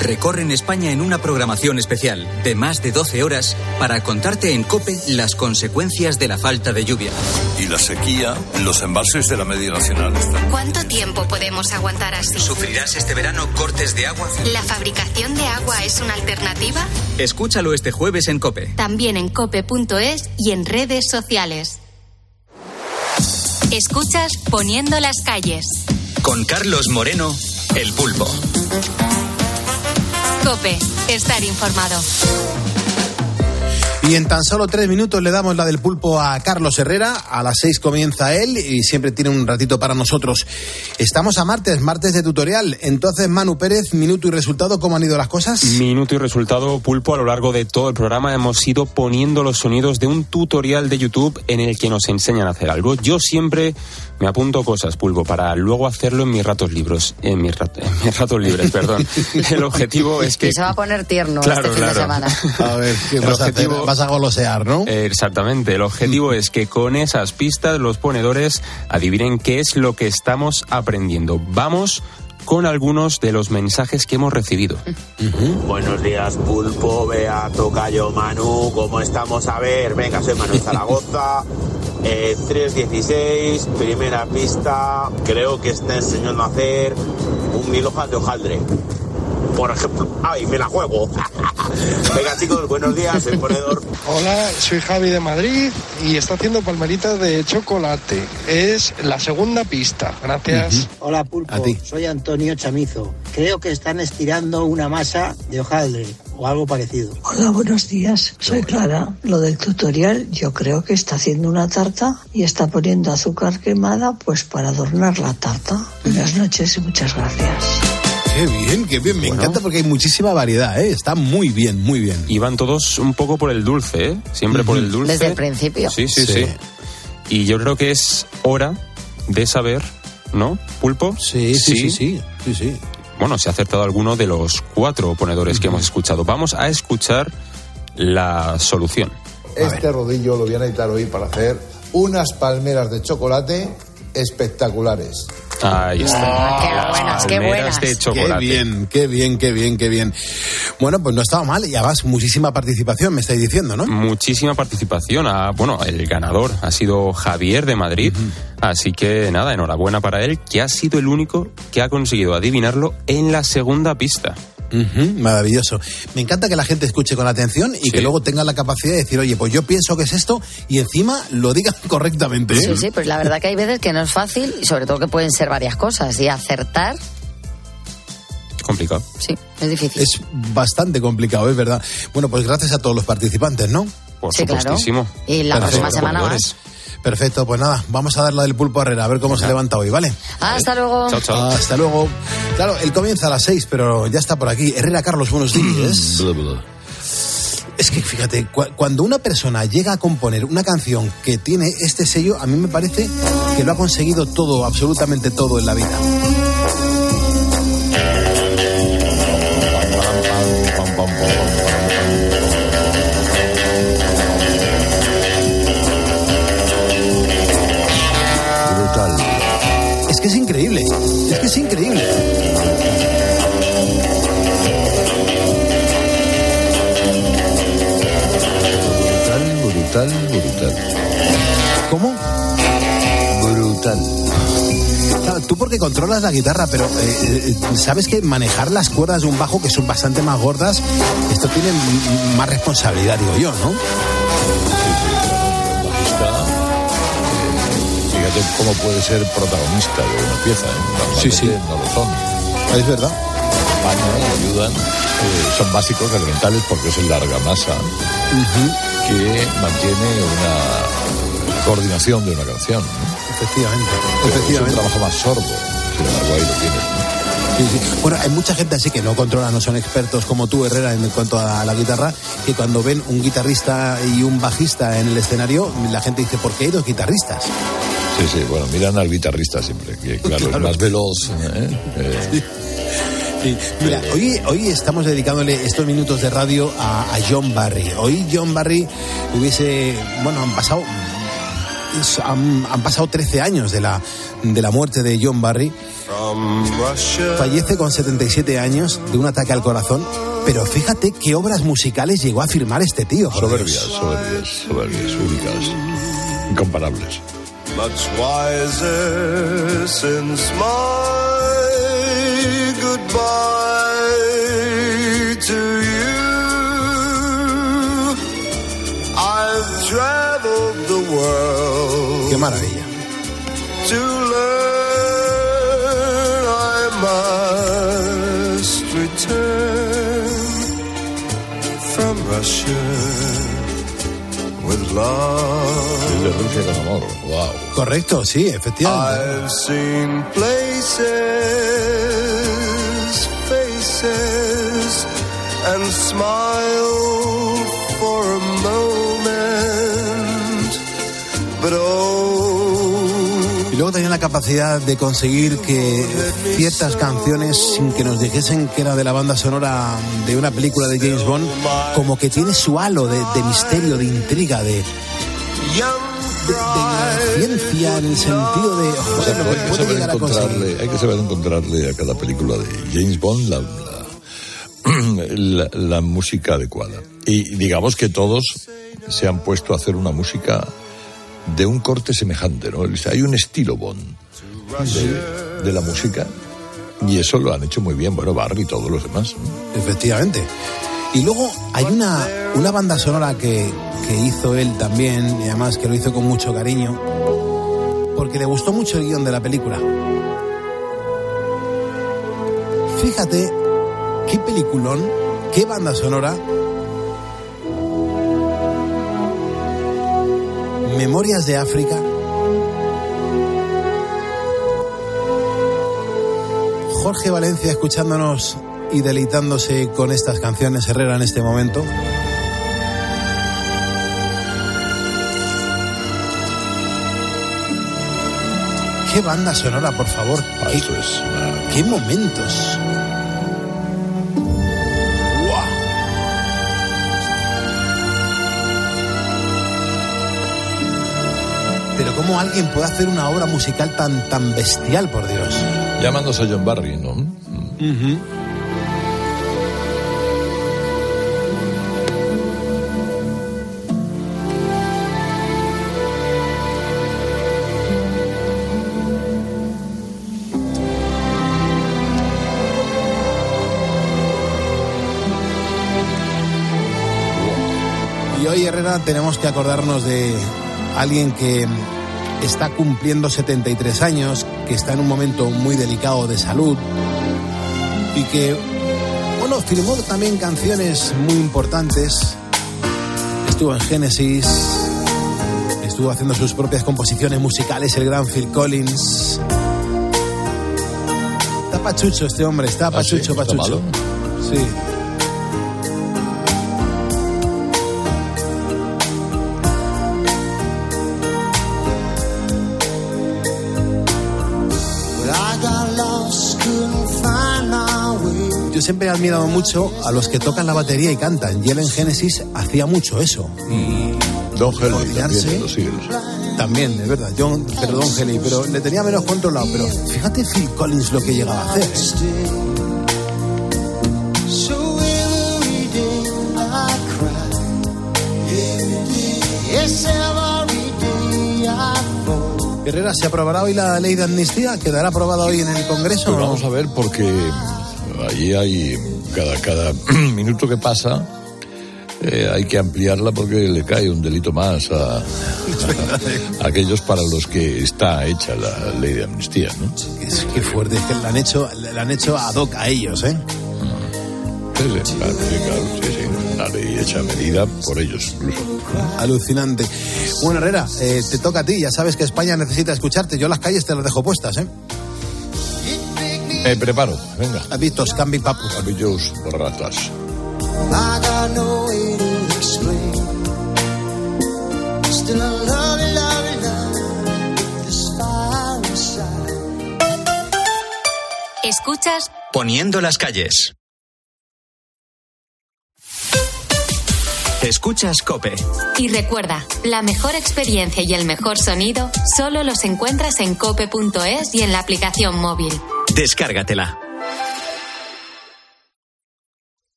recorren España en una programación especial de más de 12 horas para contarte en COPE las consecuencias de la falta de lluvia. Y la sequía, los embalses de la media nacional están. ¿Cuánto tiempo podemos aguantar así? ¿Sufrirás este verano cortes de agua? ¿La fabricación de agua es una alternativa? Escúchalo este jueves en COPE. También en cope.es y en redes sociales. Escuchas Poniendo las calles. Con Carlos Moreno, el pulpo. Cope, estar informado. Y en tan solo tres minutos le damos la del pulpo a Carlos Herrera. A las seis comienza él y siempre tiene un ratito para nosotros. Estamos a martes, martes de tutorial. Entonces, Manu Pérez, minuto y resultado, ¿cómo han ido las cosas? Minuto y resultado, Pulpo. A lo largo de todo el programa hemos ido poniendo los sonidos de un tutorial de YouTube en el que nos enseñan a hacer algo. Yo siempre me apunto cosas, Pulpo, para luego hacerlo en mis ratos libros. En mis, rat- en mis ratos libres, perdón. El objetivo es que. Se va a poner tierno Claro, este fin de claro. semana. A ver, ¿qué El vas a hacer? Vas a golosear, ¿no? Eh, Exactamente. El objetivo es que con esas pistas los ponedores adivinen qué es lo que estamos aprendiendo. Vamos con algunos de los mensajes que hemos recibido. Buenos días, Pulpo, Bea, Tocayo, Manu, ¿cómo estamos? A ver, venga, soy Manu Zaragoza, eh, 3.16, primera pista, creo que está enseñando a hacer un mil hojas de hojaldre. Por ejemplo, ¡ay, me la juego! venga, chicos, buenos días, ponedor. Hola, soy Javi de Madrid y está haciendo palmeritas de chocolate. Es la segunda pista. Gracias. Hola Pulpo, A ti. soy Antonio Chamizo. Creo que están estirando una masa de hojaldre o algo parecido. Hola, buenos días. Soy Clara. Lo del tutorial, yo creo que está haciendo una tarta y está poniendo azúcar quemada pues para adornar la tarta. Buenas noches y muchas gracias. Qué bien, qué bien. Me encanta porque hay muchísima variedad, ¿eh? Está muy bien, muy bien. Y van todos un poco por el dulce, ¿eh? Siempre por el dulce. Desde el principio. Sí, sí, Sí. sí, Y yo creo que es hora de saber, ¿no, Pulpo? Sí, sí, sí, sí, sí, sí. Bueno, se ha acertado alguno de los cuatro ponedores que hemos escuchado. Vamos a escuchar la solución. Este rodillo lo voy a necesitar hoy para hacer unas palmeras de chocolate espectaculares. Ahí está. Ah, qué buenas, qué buenas. de chocolate. Qué bien, qué bien, qué bien, qué bien. Bueno, pues no estaba mal y además muchísima participación, me estáis diciendo, ¿no? Muchísima participación. Ah, bueno, el ganador ha sido Javier de Madrid. Así que nada, enhorabuena para él, que ha sido el único que ha conseguido adivinarlo en la segunda pista. Maravilloso. Me encanta que la gente escuche con atención y que luego tenga la capacidad de decir, oye, pues yo pienso que es esto y encima lo digan correctamente. ¿eh? Sí, sí, pues la verdad que hay veces que no es fácil y sobre todo que pueden ser varias cosas y acertar, Complicado. sí, es difícil. Es bastante complicado, es verdad. Bueno, pues gracias a todos los participantes, ¿no? Por Sí, claro. supuestísimo. Y la próxima semana más. Perfecto, pues nada, vamos a dar la del pulpo a Herrera, a ver cómo se levanta hoy, ¿vale? Hasta luego. Hasta luego. Claro, él comienza a las seis, pero ya está por aquí. Herrera Carlos, buenos días. Es que fíjate, cu- cuando una persona llega a componer una canción que tiene este sello, a mí me parece que lo ha conseguido todo, absolutamente todo en la vida. Claro, tú porque controlas la guitarra, pero eh, eh, sabes que manejar las cuerdas de un bajo que son bastante más gordas, esto tiene más responsabilidad, digo yo, ¿no? bajista, eh, fíjate cómo puede ser protagonista de una pieza. ¿eh? Sí, sí. No lo son. Es verdad. Acompañan, ayudan, eh, son básicos, elementales, porque es el larga masa que mantiene una coordinación de una canción. ¿no? Efectivamente. Pero Efectivamente. Es un trabajo más sordo, sin embargo ahí lo tienes. ¿no? Sí, sí. Bueno, hay mucha gente así que no controla, no son expertos como tú, Herrera, en cuanto a la guitarra, que cuando ven un guitarrista y un bajista en el escenario, la gente dice, ¿por qué hay dos guitarristas? Sí, sí, bueno, miran al guitarrista siempre, que claro, es más veloz. ¿eh? Eh, Sí. Mira, hoy, hoy estamos dedicándole estos minutos de radio a, a John Barry. Hoy John Barry hubiese, bueno, han pasado, han, han pasado 13 años de la, de la muerte de John Barry. Fallece con 77 años de un ataque al corazón. Pero fíjate qué obras musicales llegó a firmar este tío. soberbias, soberbias, soberbias, únicas, incomparables. much wiser since my goodbye to you. I've traveled the world maravilla. to learn I must return from Russia with love. Es de Rusia con amor, wow. Correcto, sí, efectivamente. I've seen places, faces, and smiled capacidad de conseguir que ciertas canciones, sin que nos dijesen que era de la banda sonora de una película de James Bond, como que tiene su halo de, de misterio, de intriga, de, de, de ciencia en el sentido de... hay, que saber encontrarle, hay que saber encontrarle a cada película de James Bond la, la, la- la música adecuada. Y digamos que todos se han puesto a hacer una música de un corte semejante, ¿no? Hay un estilo Bond de, la música y eso lo han hecho muy bien, bueno, Barry y todos los demás. Efectivamente. Y luego hay una, una banda sonora que, que hizo él también, y además que lo hizo con mucho cariño, porque le gustó mucho el guion de la película. Fíjate qué peliculón, qué banda sonora. Memorias de África. Jorge Valencia escuchándonos y deleitándose con estas canciones Herrera en este momento. Qué banda sonora, por favor. Qué, es. una- qué momentos. Cómo alguien puede hacer una obra musical tan tan bestial, por Dios. Llamándose John Barry, ¿no? Y hoy, Herrera, tenemos que acordarnos de alguien que está cumpliendo 73 años, que está en un momento muy delicado de salud y que, bueno, firmó también canciones muy importantes. Estuvo en Genesis, estuvo haciendo sus propias composiciones musicales, el gran Phil Collins. Está pachucho este hombre, está Ah, sí, pachucho, ¿está pachucho. Sí. Siempre he admirado mucho a los que tocan la batería y cantan. Y él en Génesis hacía mucho eso. Y Don Henley también, los Eagles. También, es verdad. John, pero Don Henley, pero le tenía menos controlado. Pero fíjate Phil Collins lo que llegaba a hacer. ¿eh? Herrera, ¿se aprobará hoy la ley de amnistía? ¿Quedará aprobada hoy en el Congreso? Pues vamos a ver porque allí hay cada, cada minuto que pasa eh, hay que ampliarla porque le cae un delito más a, a aquellos para los que está hecha la ley de amnistía, ¿no? Es que fuerte, es que la han hecho, la han hecho ad hoc a ellos, ¿eh? Sí, sí, claro, sí, claro, sí, sí, una ley hecha a medida por ellos incluso. Alucinante. Bueno, Herrera, eh, te toca a ti. Ya sabes que España necesita escucharte. Yo las calles te las dejo puestas, ¿eh? Me preparo, venga. Habitos, cambi papu. Habitos ratas. Escuchas Poniendo las calles. Escuchas Cope. y recuerda, la mejor experiencia y el mejor sonido solo los encuentras en cope.es y en la aplicación móvil. Descárgatela.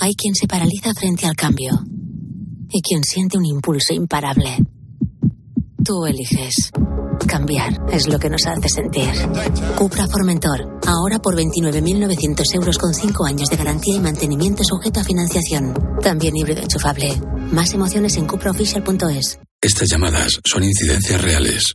Hay quien se paraliza frente al cambio y quien siente un impulso imparable. Tú eliges. Cambiar es lo que nos hace sentir. Cupra Formentor, ahora por 29.900 euros con 5 años de garantía y mantenimiento sujeto a financiación. También híbrido enchufable. Más emociones en cupraofficial.es. Estas llamadas son incidencias reales.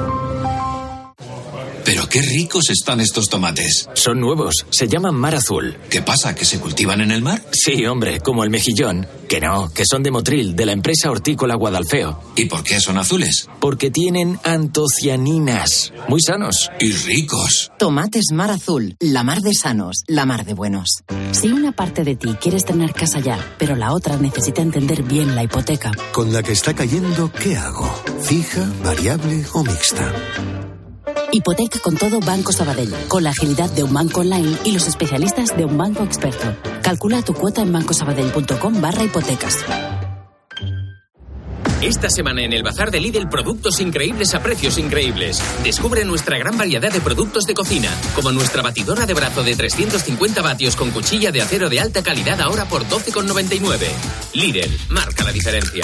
Pero qué ricos están estos tomates. Son nuevos, se llaman mar azul. ¿Qué pasa? ¿Que se cultivan en el mar? Sí, hombre, como el mejillón. Que no, que son de Motril, de la empresa hortícola Guadalfeo. ¿Y por qué son azules? Porque tienen antocianinas. Muy sanos. Y ricos. Tomates Mar Azul, la mar de sanos, la mar de buenos. Si una parte de ti quieres tener casa ya, pero la otra necesita entender bien la hipoteca, Con la que está cayendo, ¿qué hago? ¿Fija, variable o mixta? Hipoteca con todo Banco Sabadell, con la agilidad de un banco online y los especialistas de un banco experto. Calcula tu cuota en bancosabadell.com barra hipotecas. Esta semana en el Bazar de Lidl, productos increíbles a precios increíbles. Descubre nuestra gran variedad de productos de cocina, como nuestra batidora de brazo de 350 vatios con cuchilla de acero de alta calidad ahora por 12,99. Lidl, marca la diferencia.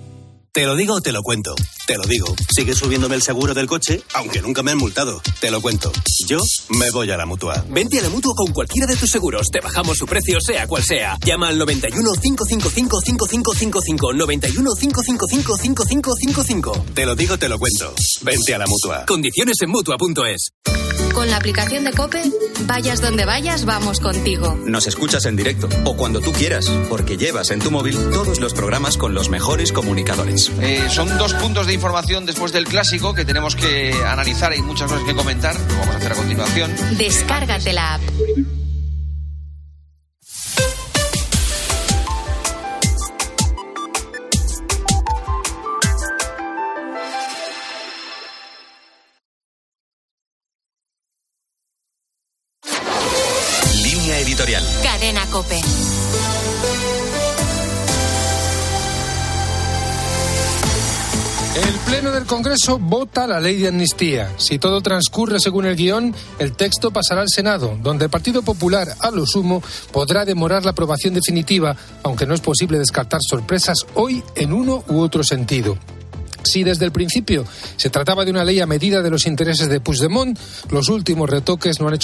Te lo digo o te lo cuento. Te lo digo. Sigue subiéndome el seguro del coche, aunque nunca me han multado. Te lo cuento. Yo me voy a la mutua. Vente a la mutua con cualquiera de tus seguros. Te bajamos su precio, sea cual sea. Llama al 91 555 5555. 91 555 5555. Te lo digo, te lo cuento. Vente a la mutua. Condiciones en mutua.es. Con la aplicación de Cope, vayas donde vayas, vamos contigo. Nos escuchas en directo o cuando tú quieras, porque llevas en tu móvil todos los programas con los mejores comunicadores. Eh, son dos puntos de información después del clásico que tenemos que analizar. Hay muchas cosas que comentar. Lo vamos a hacer a continuación. Descárgate la app. Congreso vota la ley de amnistía. Si todo transcurre según el guion, el texto pasará al Senado, donde el Partido Popular, a lo sumo, podrá demorar la aprobación definitiva, aunque no es posible descartar sorpresas hoy en uno u otro sentido. Si desde el principio se trataba de una ley a medida de los intereses de Puigdemont, los últimos retoques no han hecho